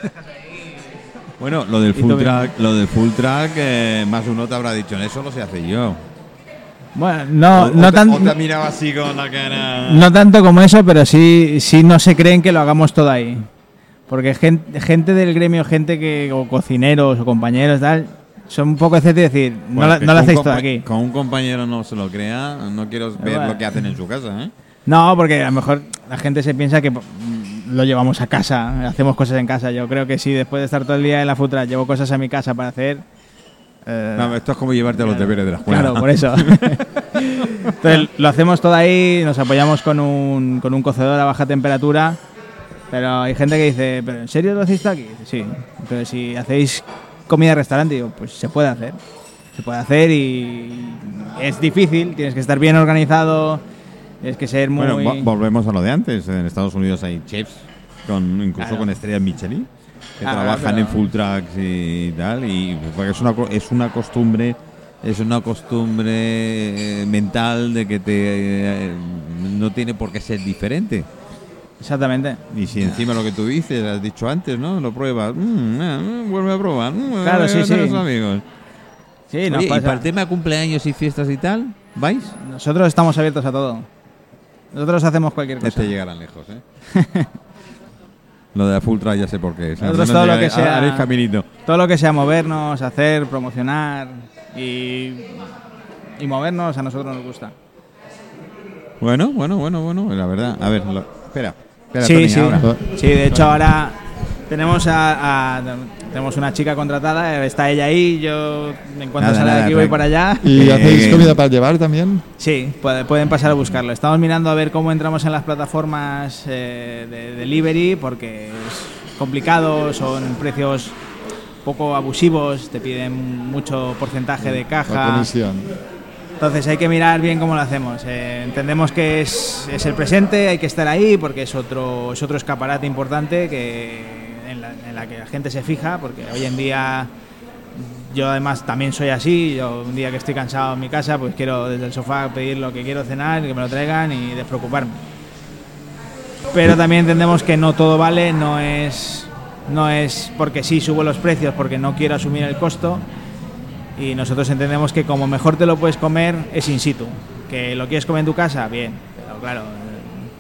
Bueno, lo del full track, lo del full track, eh, más uno te habrá dicho, eso lo sé hacer yo. Bueno, no, O- no, o te- tan- o te miraba así con la cara. no tanto como eso, pero sí, sí no se creen que lo hagamos todo ahí. Porque gente, gente del gremio, gente que, o cocineros o compañeros, tal, son un poco escépticos de decir, no, Pues que no lo hacéis todo aquí. Con un compañero no se lo crea, no quiero ver bueno. lo que hacen en su casa, ¿eh? No, porque a lo mejor la gente se piensa que mm, lo llevamos a casa, hacemos cosas en casa. Yo creo que si después de estar todo el día en la futra llevo cosas a mi casa para hacer. Eh, No, esto es como llevarte a los deberes de la escuela. Claro, por eso. Entonces, lo hacemos todo ahí, nos apoyamos con un, con un cocedor a baja temperatura, pero hay gente que dice, ¿pero en serio lo hacéis aquí? Sí, pero si hacéis comida de restaurante, digo, pues se puede hacer. Se puede hacer y es difícil, tienes que estar bien organizado, tienes que ser muy... Bueno, vo- volvemos a lo de antes. En Estados Unidos hay chefs, con, incluso Claro. con estrellas Michelin, que trabajan pero- en full tracks y tal. Y porque es una, es una costumbre es una costumbre eh, mental de que te eh, no tiene por qué ser diferente. Exactamente. Y si encima lo que tú dices, has dicho antes, ¿no? Lo pruebas, mm, ah, mm, vuelve a probar. mm, Claro, a sí, sí. los amigos. Sí, nos Oye, y para el tema de cumpleaños y fiestas y tal, ¿vais? Nosotros estamos abiertos a todo. Nosotros hacemos cualquier cosa. Este llegarán lejos, ¿eh? Lo de la full track ya sé por qué. Nosotros todo lo que sea- haréis caminito. Todo lo que sea movernos, hacer, promocionar y, y movernos a nosotros nos gusta. Bueno, bueno, bueno, bueno, la verdad. A ver, lo- espera. espera Sí, Tony, sí. ahora. Sí, de hecho ahora tenemos a, a- tenemos una chica contratada, está ella ahí, yo en cuanto Nada, salga de aquí voy para allá. ¿Y Eh, hacéis eh, comida para llevar también? Sí, puede- pueden pasar a buscarlo. Estamos mirando a ver cómo entramos en las plataformas eh, de delivery porque es complicado, son precios poco abusivos, te piden mucho porcentaje de caja. Entonces hay que mirar bien cómo lo hacemos. Eh, entendemos que es, es el presente, hay que estar ahí porque es otro, es otro escaparate importante que, en, la, que la gente se fija, porque hoy en día yo además también soy así, yo un día que estoy cansado en mi casa, pues quiero desde el sofá pedir lo que quiero cenar, que me lo traigan y despreocuparme. Pero también entendemos que no todo vale, no es, no es porque sí subo los precios, porque no quiero asumir el costo, y nosotros entendemos que como mejor te lo puedes comer es in situ. Que lo quieres comer en tu casa, bien. Pero claro,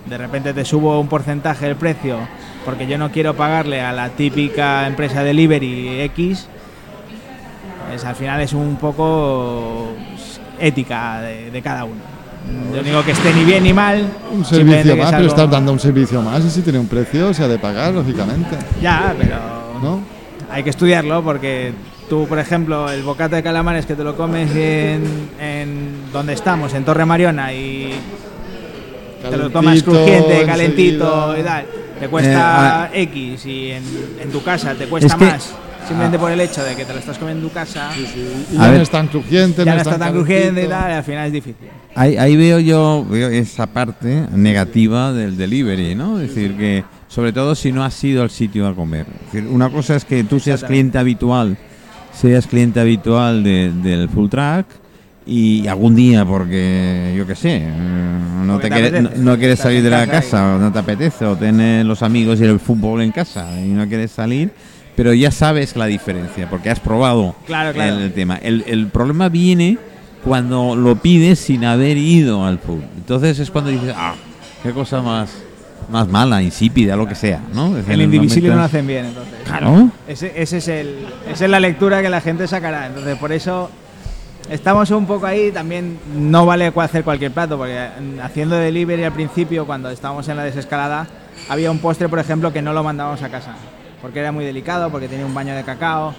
de repente te subo un porcentaje del precio porque yo no quiero pagarle a la típica empresa delivery X. Pues al final es un poco pues, ética de, de cada uno. Yo digo que esté ni bien ni mal. Un servicio más, pero estás dando un servicio más y si tiene un precio se ha de pagar, lógicamente. Ya, pero ¿No? hay que estudiarlo porque tú, por ejemplo, el bocata de calamares que te lo comes en, en donde estamos, en Torre Mariona, y te lo tomas crujiente, calentito enseguida. y tal, te cuesta Eh, X y en, en tu casa te cuesta Es que- más, simplemente por el hecho de que te lo estás comiendo en tu casa, Y ya ver. no es tan crujiente, ya no es está tan crujiente y tal, y al final es difícil. Ahí, ahí veo yo veo esa parte negativa del delivery, ¿no? Es decir, que sobre todo si no has ido al sitio a comer. Es decir, una cosa es que tú seas cliente habitual, seas cliente habitual de- del full track y algún día porque yo qué sé, eh, no, Porque te te quieres, no, quieres salir de la casa casa o no te apetece o tienes los amigos y el fútbol en casa y no quieres salir, pero ya sabes la diferencia porque has probado Claro, claro. el, el tema. El, el problema viene cuando lo pides sin haber ido al food. Entonces es cuando dices, ah, qué cosa más, más mala, insípida, lo que sea, ¿no? Es decir, El indivisible no lo hacen bien, entonces. Claro. Ese, ese es el, esa es la lectura que la gente sacará. Entonces, por eso estamos un poco ahí. También no vale hacer cualquier plato, porque mm, haciendo delivery al principio, cuando estábamos en la desescalada, había un postre, por ejemplo, que no lo mandábamos a casa, porque era muy delicado, porque tenía un baño de cacao,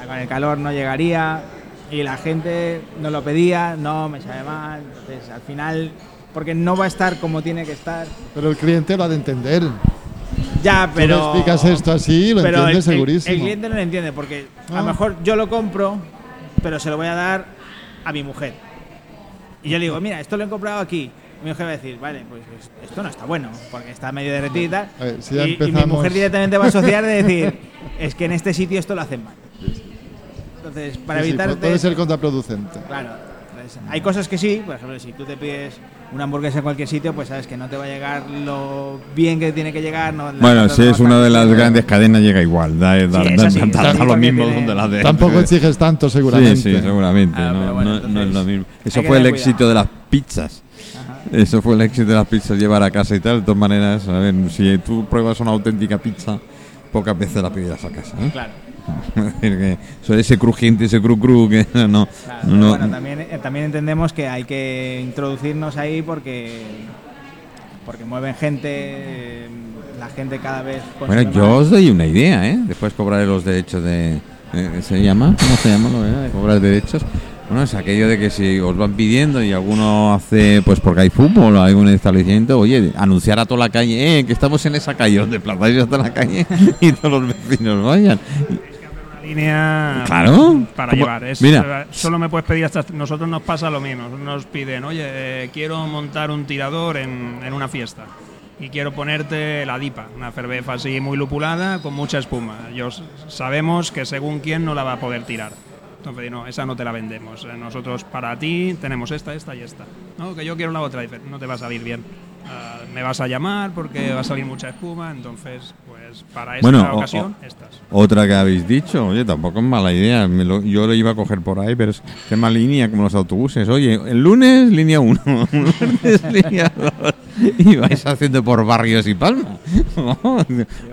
ah, con el calor no llegaría, y la gente no lo pedía, no, me sabe mal. Entonces, al final, porque no va a estar como tiene que estar. Pero el cliente lo ha de entender. Ya, Tú pero. le explicas esto así lo entiende el- segurísimo. El, cliente no lo entiende porque a Ah. lo mejor yo lo compro, pero se lo voy a dar a mi mujer. Y yo le digo, mira, esto lo he comprado aquí. Y mi mujer va a decir, vale, pues es- esto no está bueno, porque está medio derretido y tal. A ver, si ya y, y mi mujer directamente va a asociar de decir, es que en este sitio esto lo hacen mal. Entonces, para Sí, sí, evitar... pu- puede ser contraproducente. Claro. Entonces, hay cosas que sí, por ejemplo, si tú te pides una hamburguesa en cualquier sitio, pues sabes que no te va a llegar lo bien que tiene que llegar. No, Bueno, si es una de las bien. grandes cadenas llega igual, da, da, Sí, da- eso sí, da- eso da sí, lo mismo tiene- donde la de. Tampoco exiges tanto, seguramente. Sí, sí, seguramente. Ah, no, pero bueno, no- no es lo mismo. Eso fue el éxito de las pizzas. Ajá. Eso fue el éxito de las pizzas, llevar a casa y tal. De todas maneras, a ver, si tú pruebas una auténtica pizza, pocas veces la pedirás a casa. ¿eh? Claro. Eso ese crujiente, ese cru cru, que no. Claro, no- bueno, también, eh, también entendemos que hay que introducirnos ahí porque porque mueven gente, eh, la gente cada vez. Bueno, yo os doy una idea, ¿eh? Después cobraré los derechos de... eh, ¿Se llama? ¿Cómo se llama lo de cobrar derechos? Bueno, es aquello de que si os van pidiendo y alguno hace, pues porque hay fútbol o algún establecimiento, oye, anunciar a toda la calle, eh, que estamos en esa calle, donde plazáis hasta la calle y todos los vecinos vayan. Línea Claro. para Como- llevar. Es, mira. eh, solo me puedes pedir hasta. Nosotros nos pasa lo mismo. Nos piden, oye, eh, quiero montar un tirador en, en una fiesta. Y quiero ponerte la dipa, una cerveza así muy lupulada con mucha espuma. Ellos sabemos que según quién no la va a poder tirar. Entonces, no, esa no te la vendemos. Eh, Nosotros para ti tenemos esta, esta y esta. No, que yo quiero la otra, dice, no te va a salir bien. Ah, me vas a llamar porque va a salir mucha espuma, entonces, pues para esta Bueno, o- ocasión, o- estas. Otra que habéis dicho, oye, tampoco es mala idea. me lo- yo lo iba a coger por ahí, pero es tema línea como los autobuses. Oye, el lunes línea 1, el martes línea 2. Y vais haciendo por barrios y palma.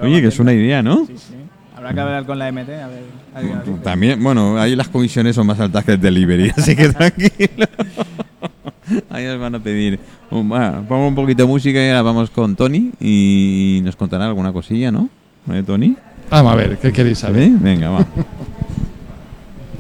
oye, que es una idea, ¿no? Sí, sí. Habrá que hablar con la MT, a ver. a ver dice. También, bueno, ahí las comisiones son más altas que el delivery, así que tranquilo. Ahí nos van a pedir. bueno, pongo un poquito de música y ahora vamos con Tony y nos contará alguna cosilla, ¿no? ¿Eh, Tony? Vamos a ver, ¿qué queréis saber? ¿Sí? Venga, va.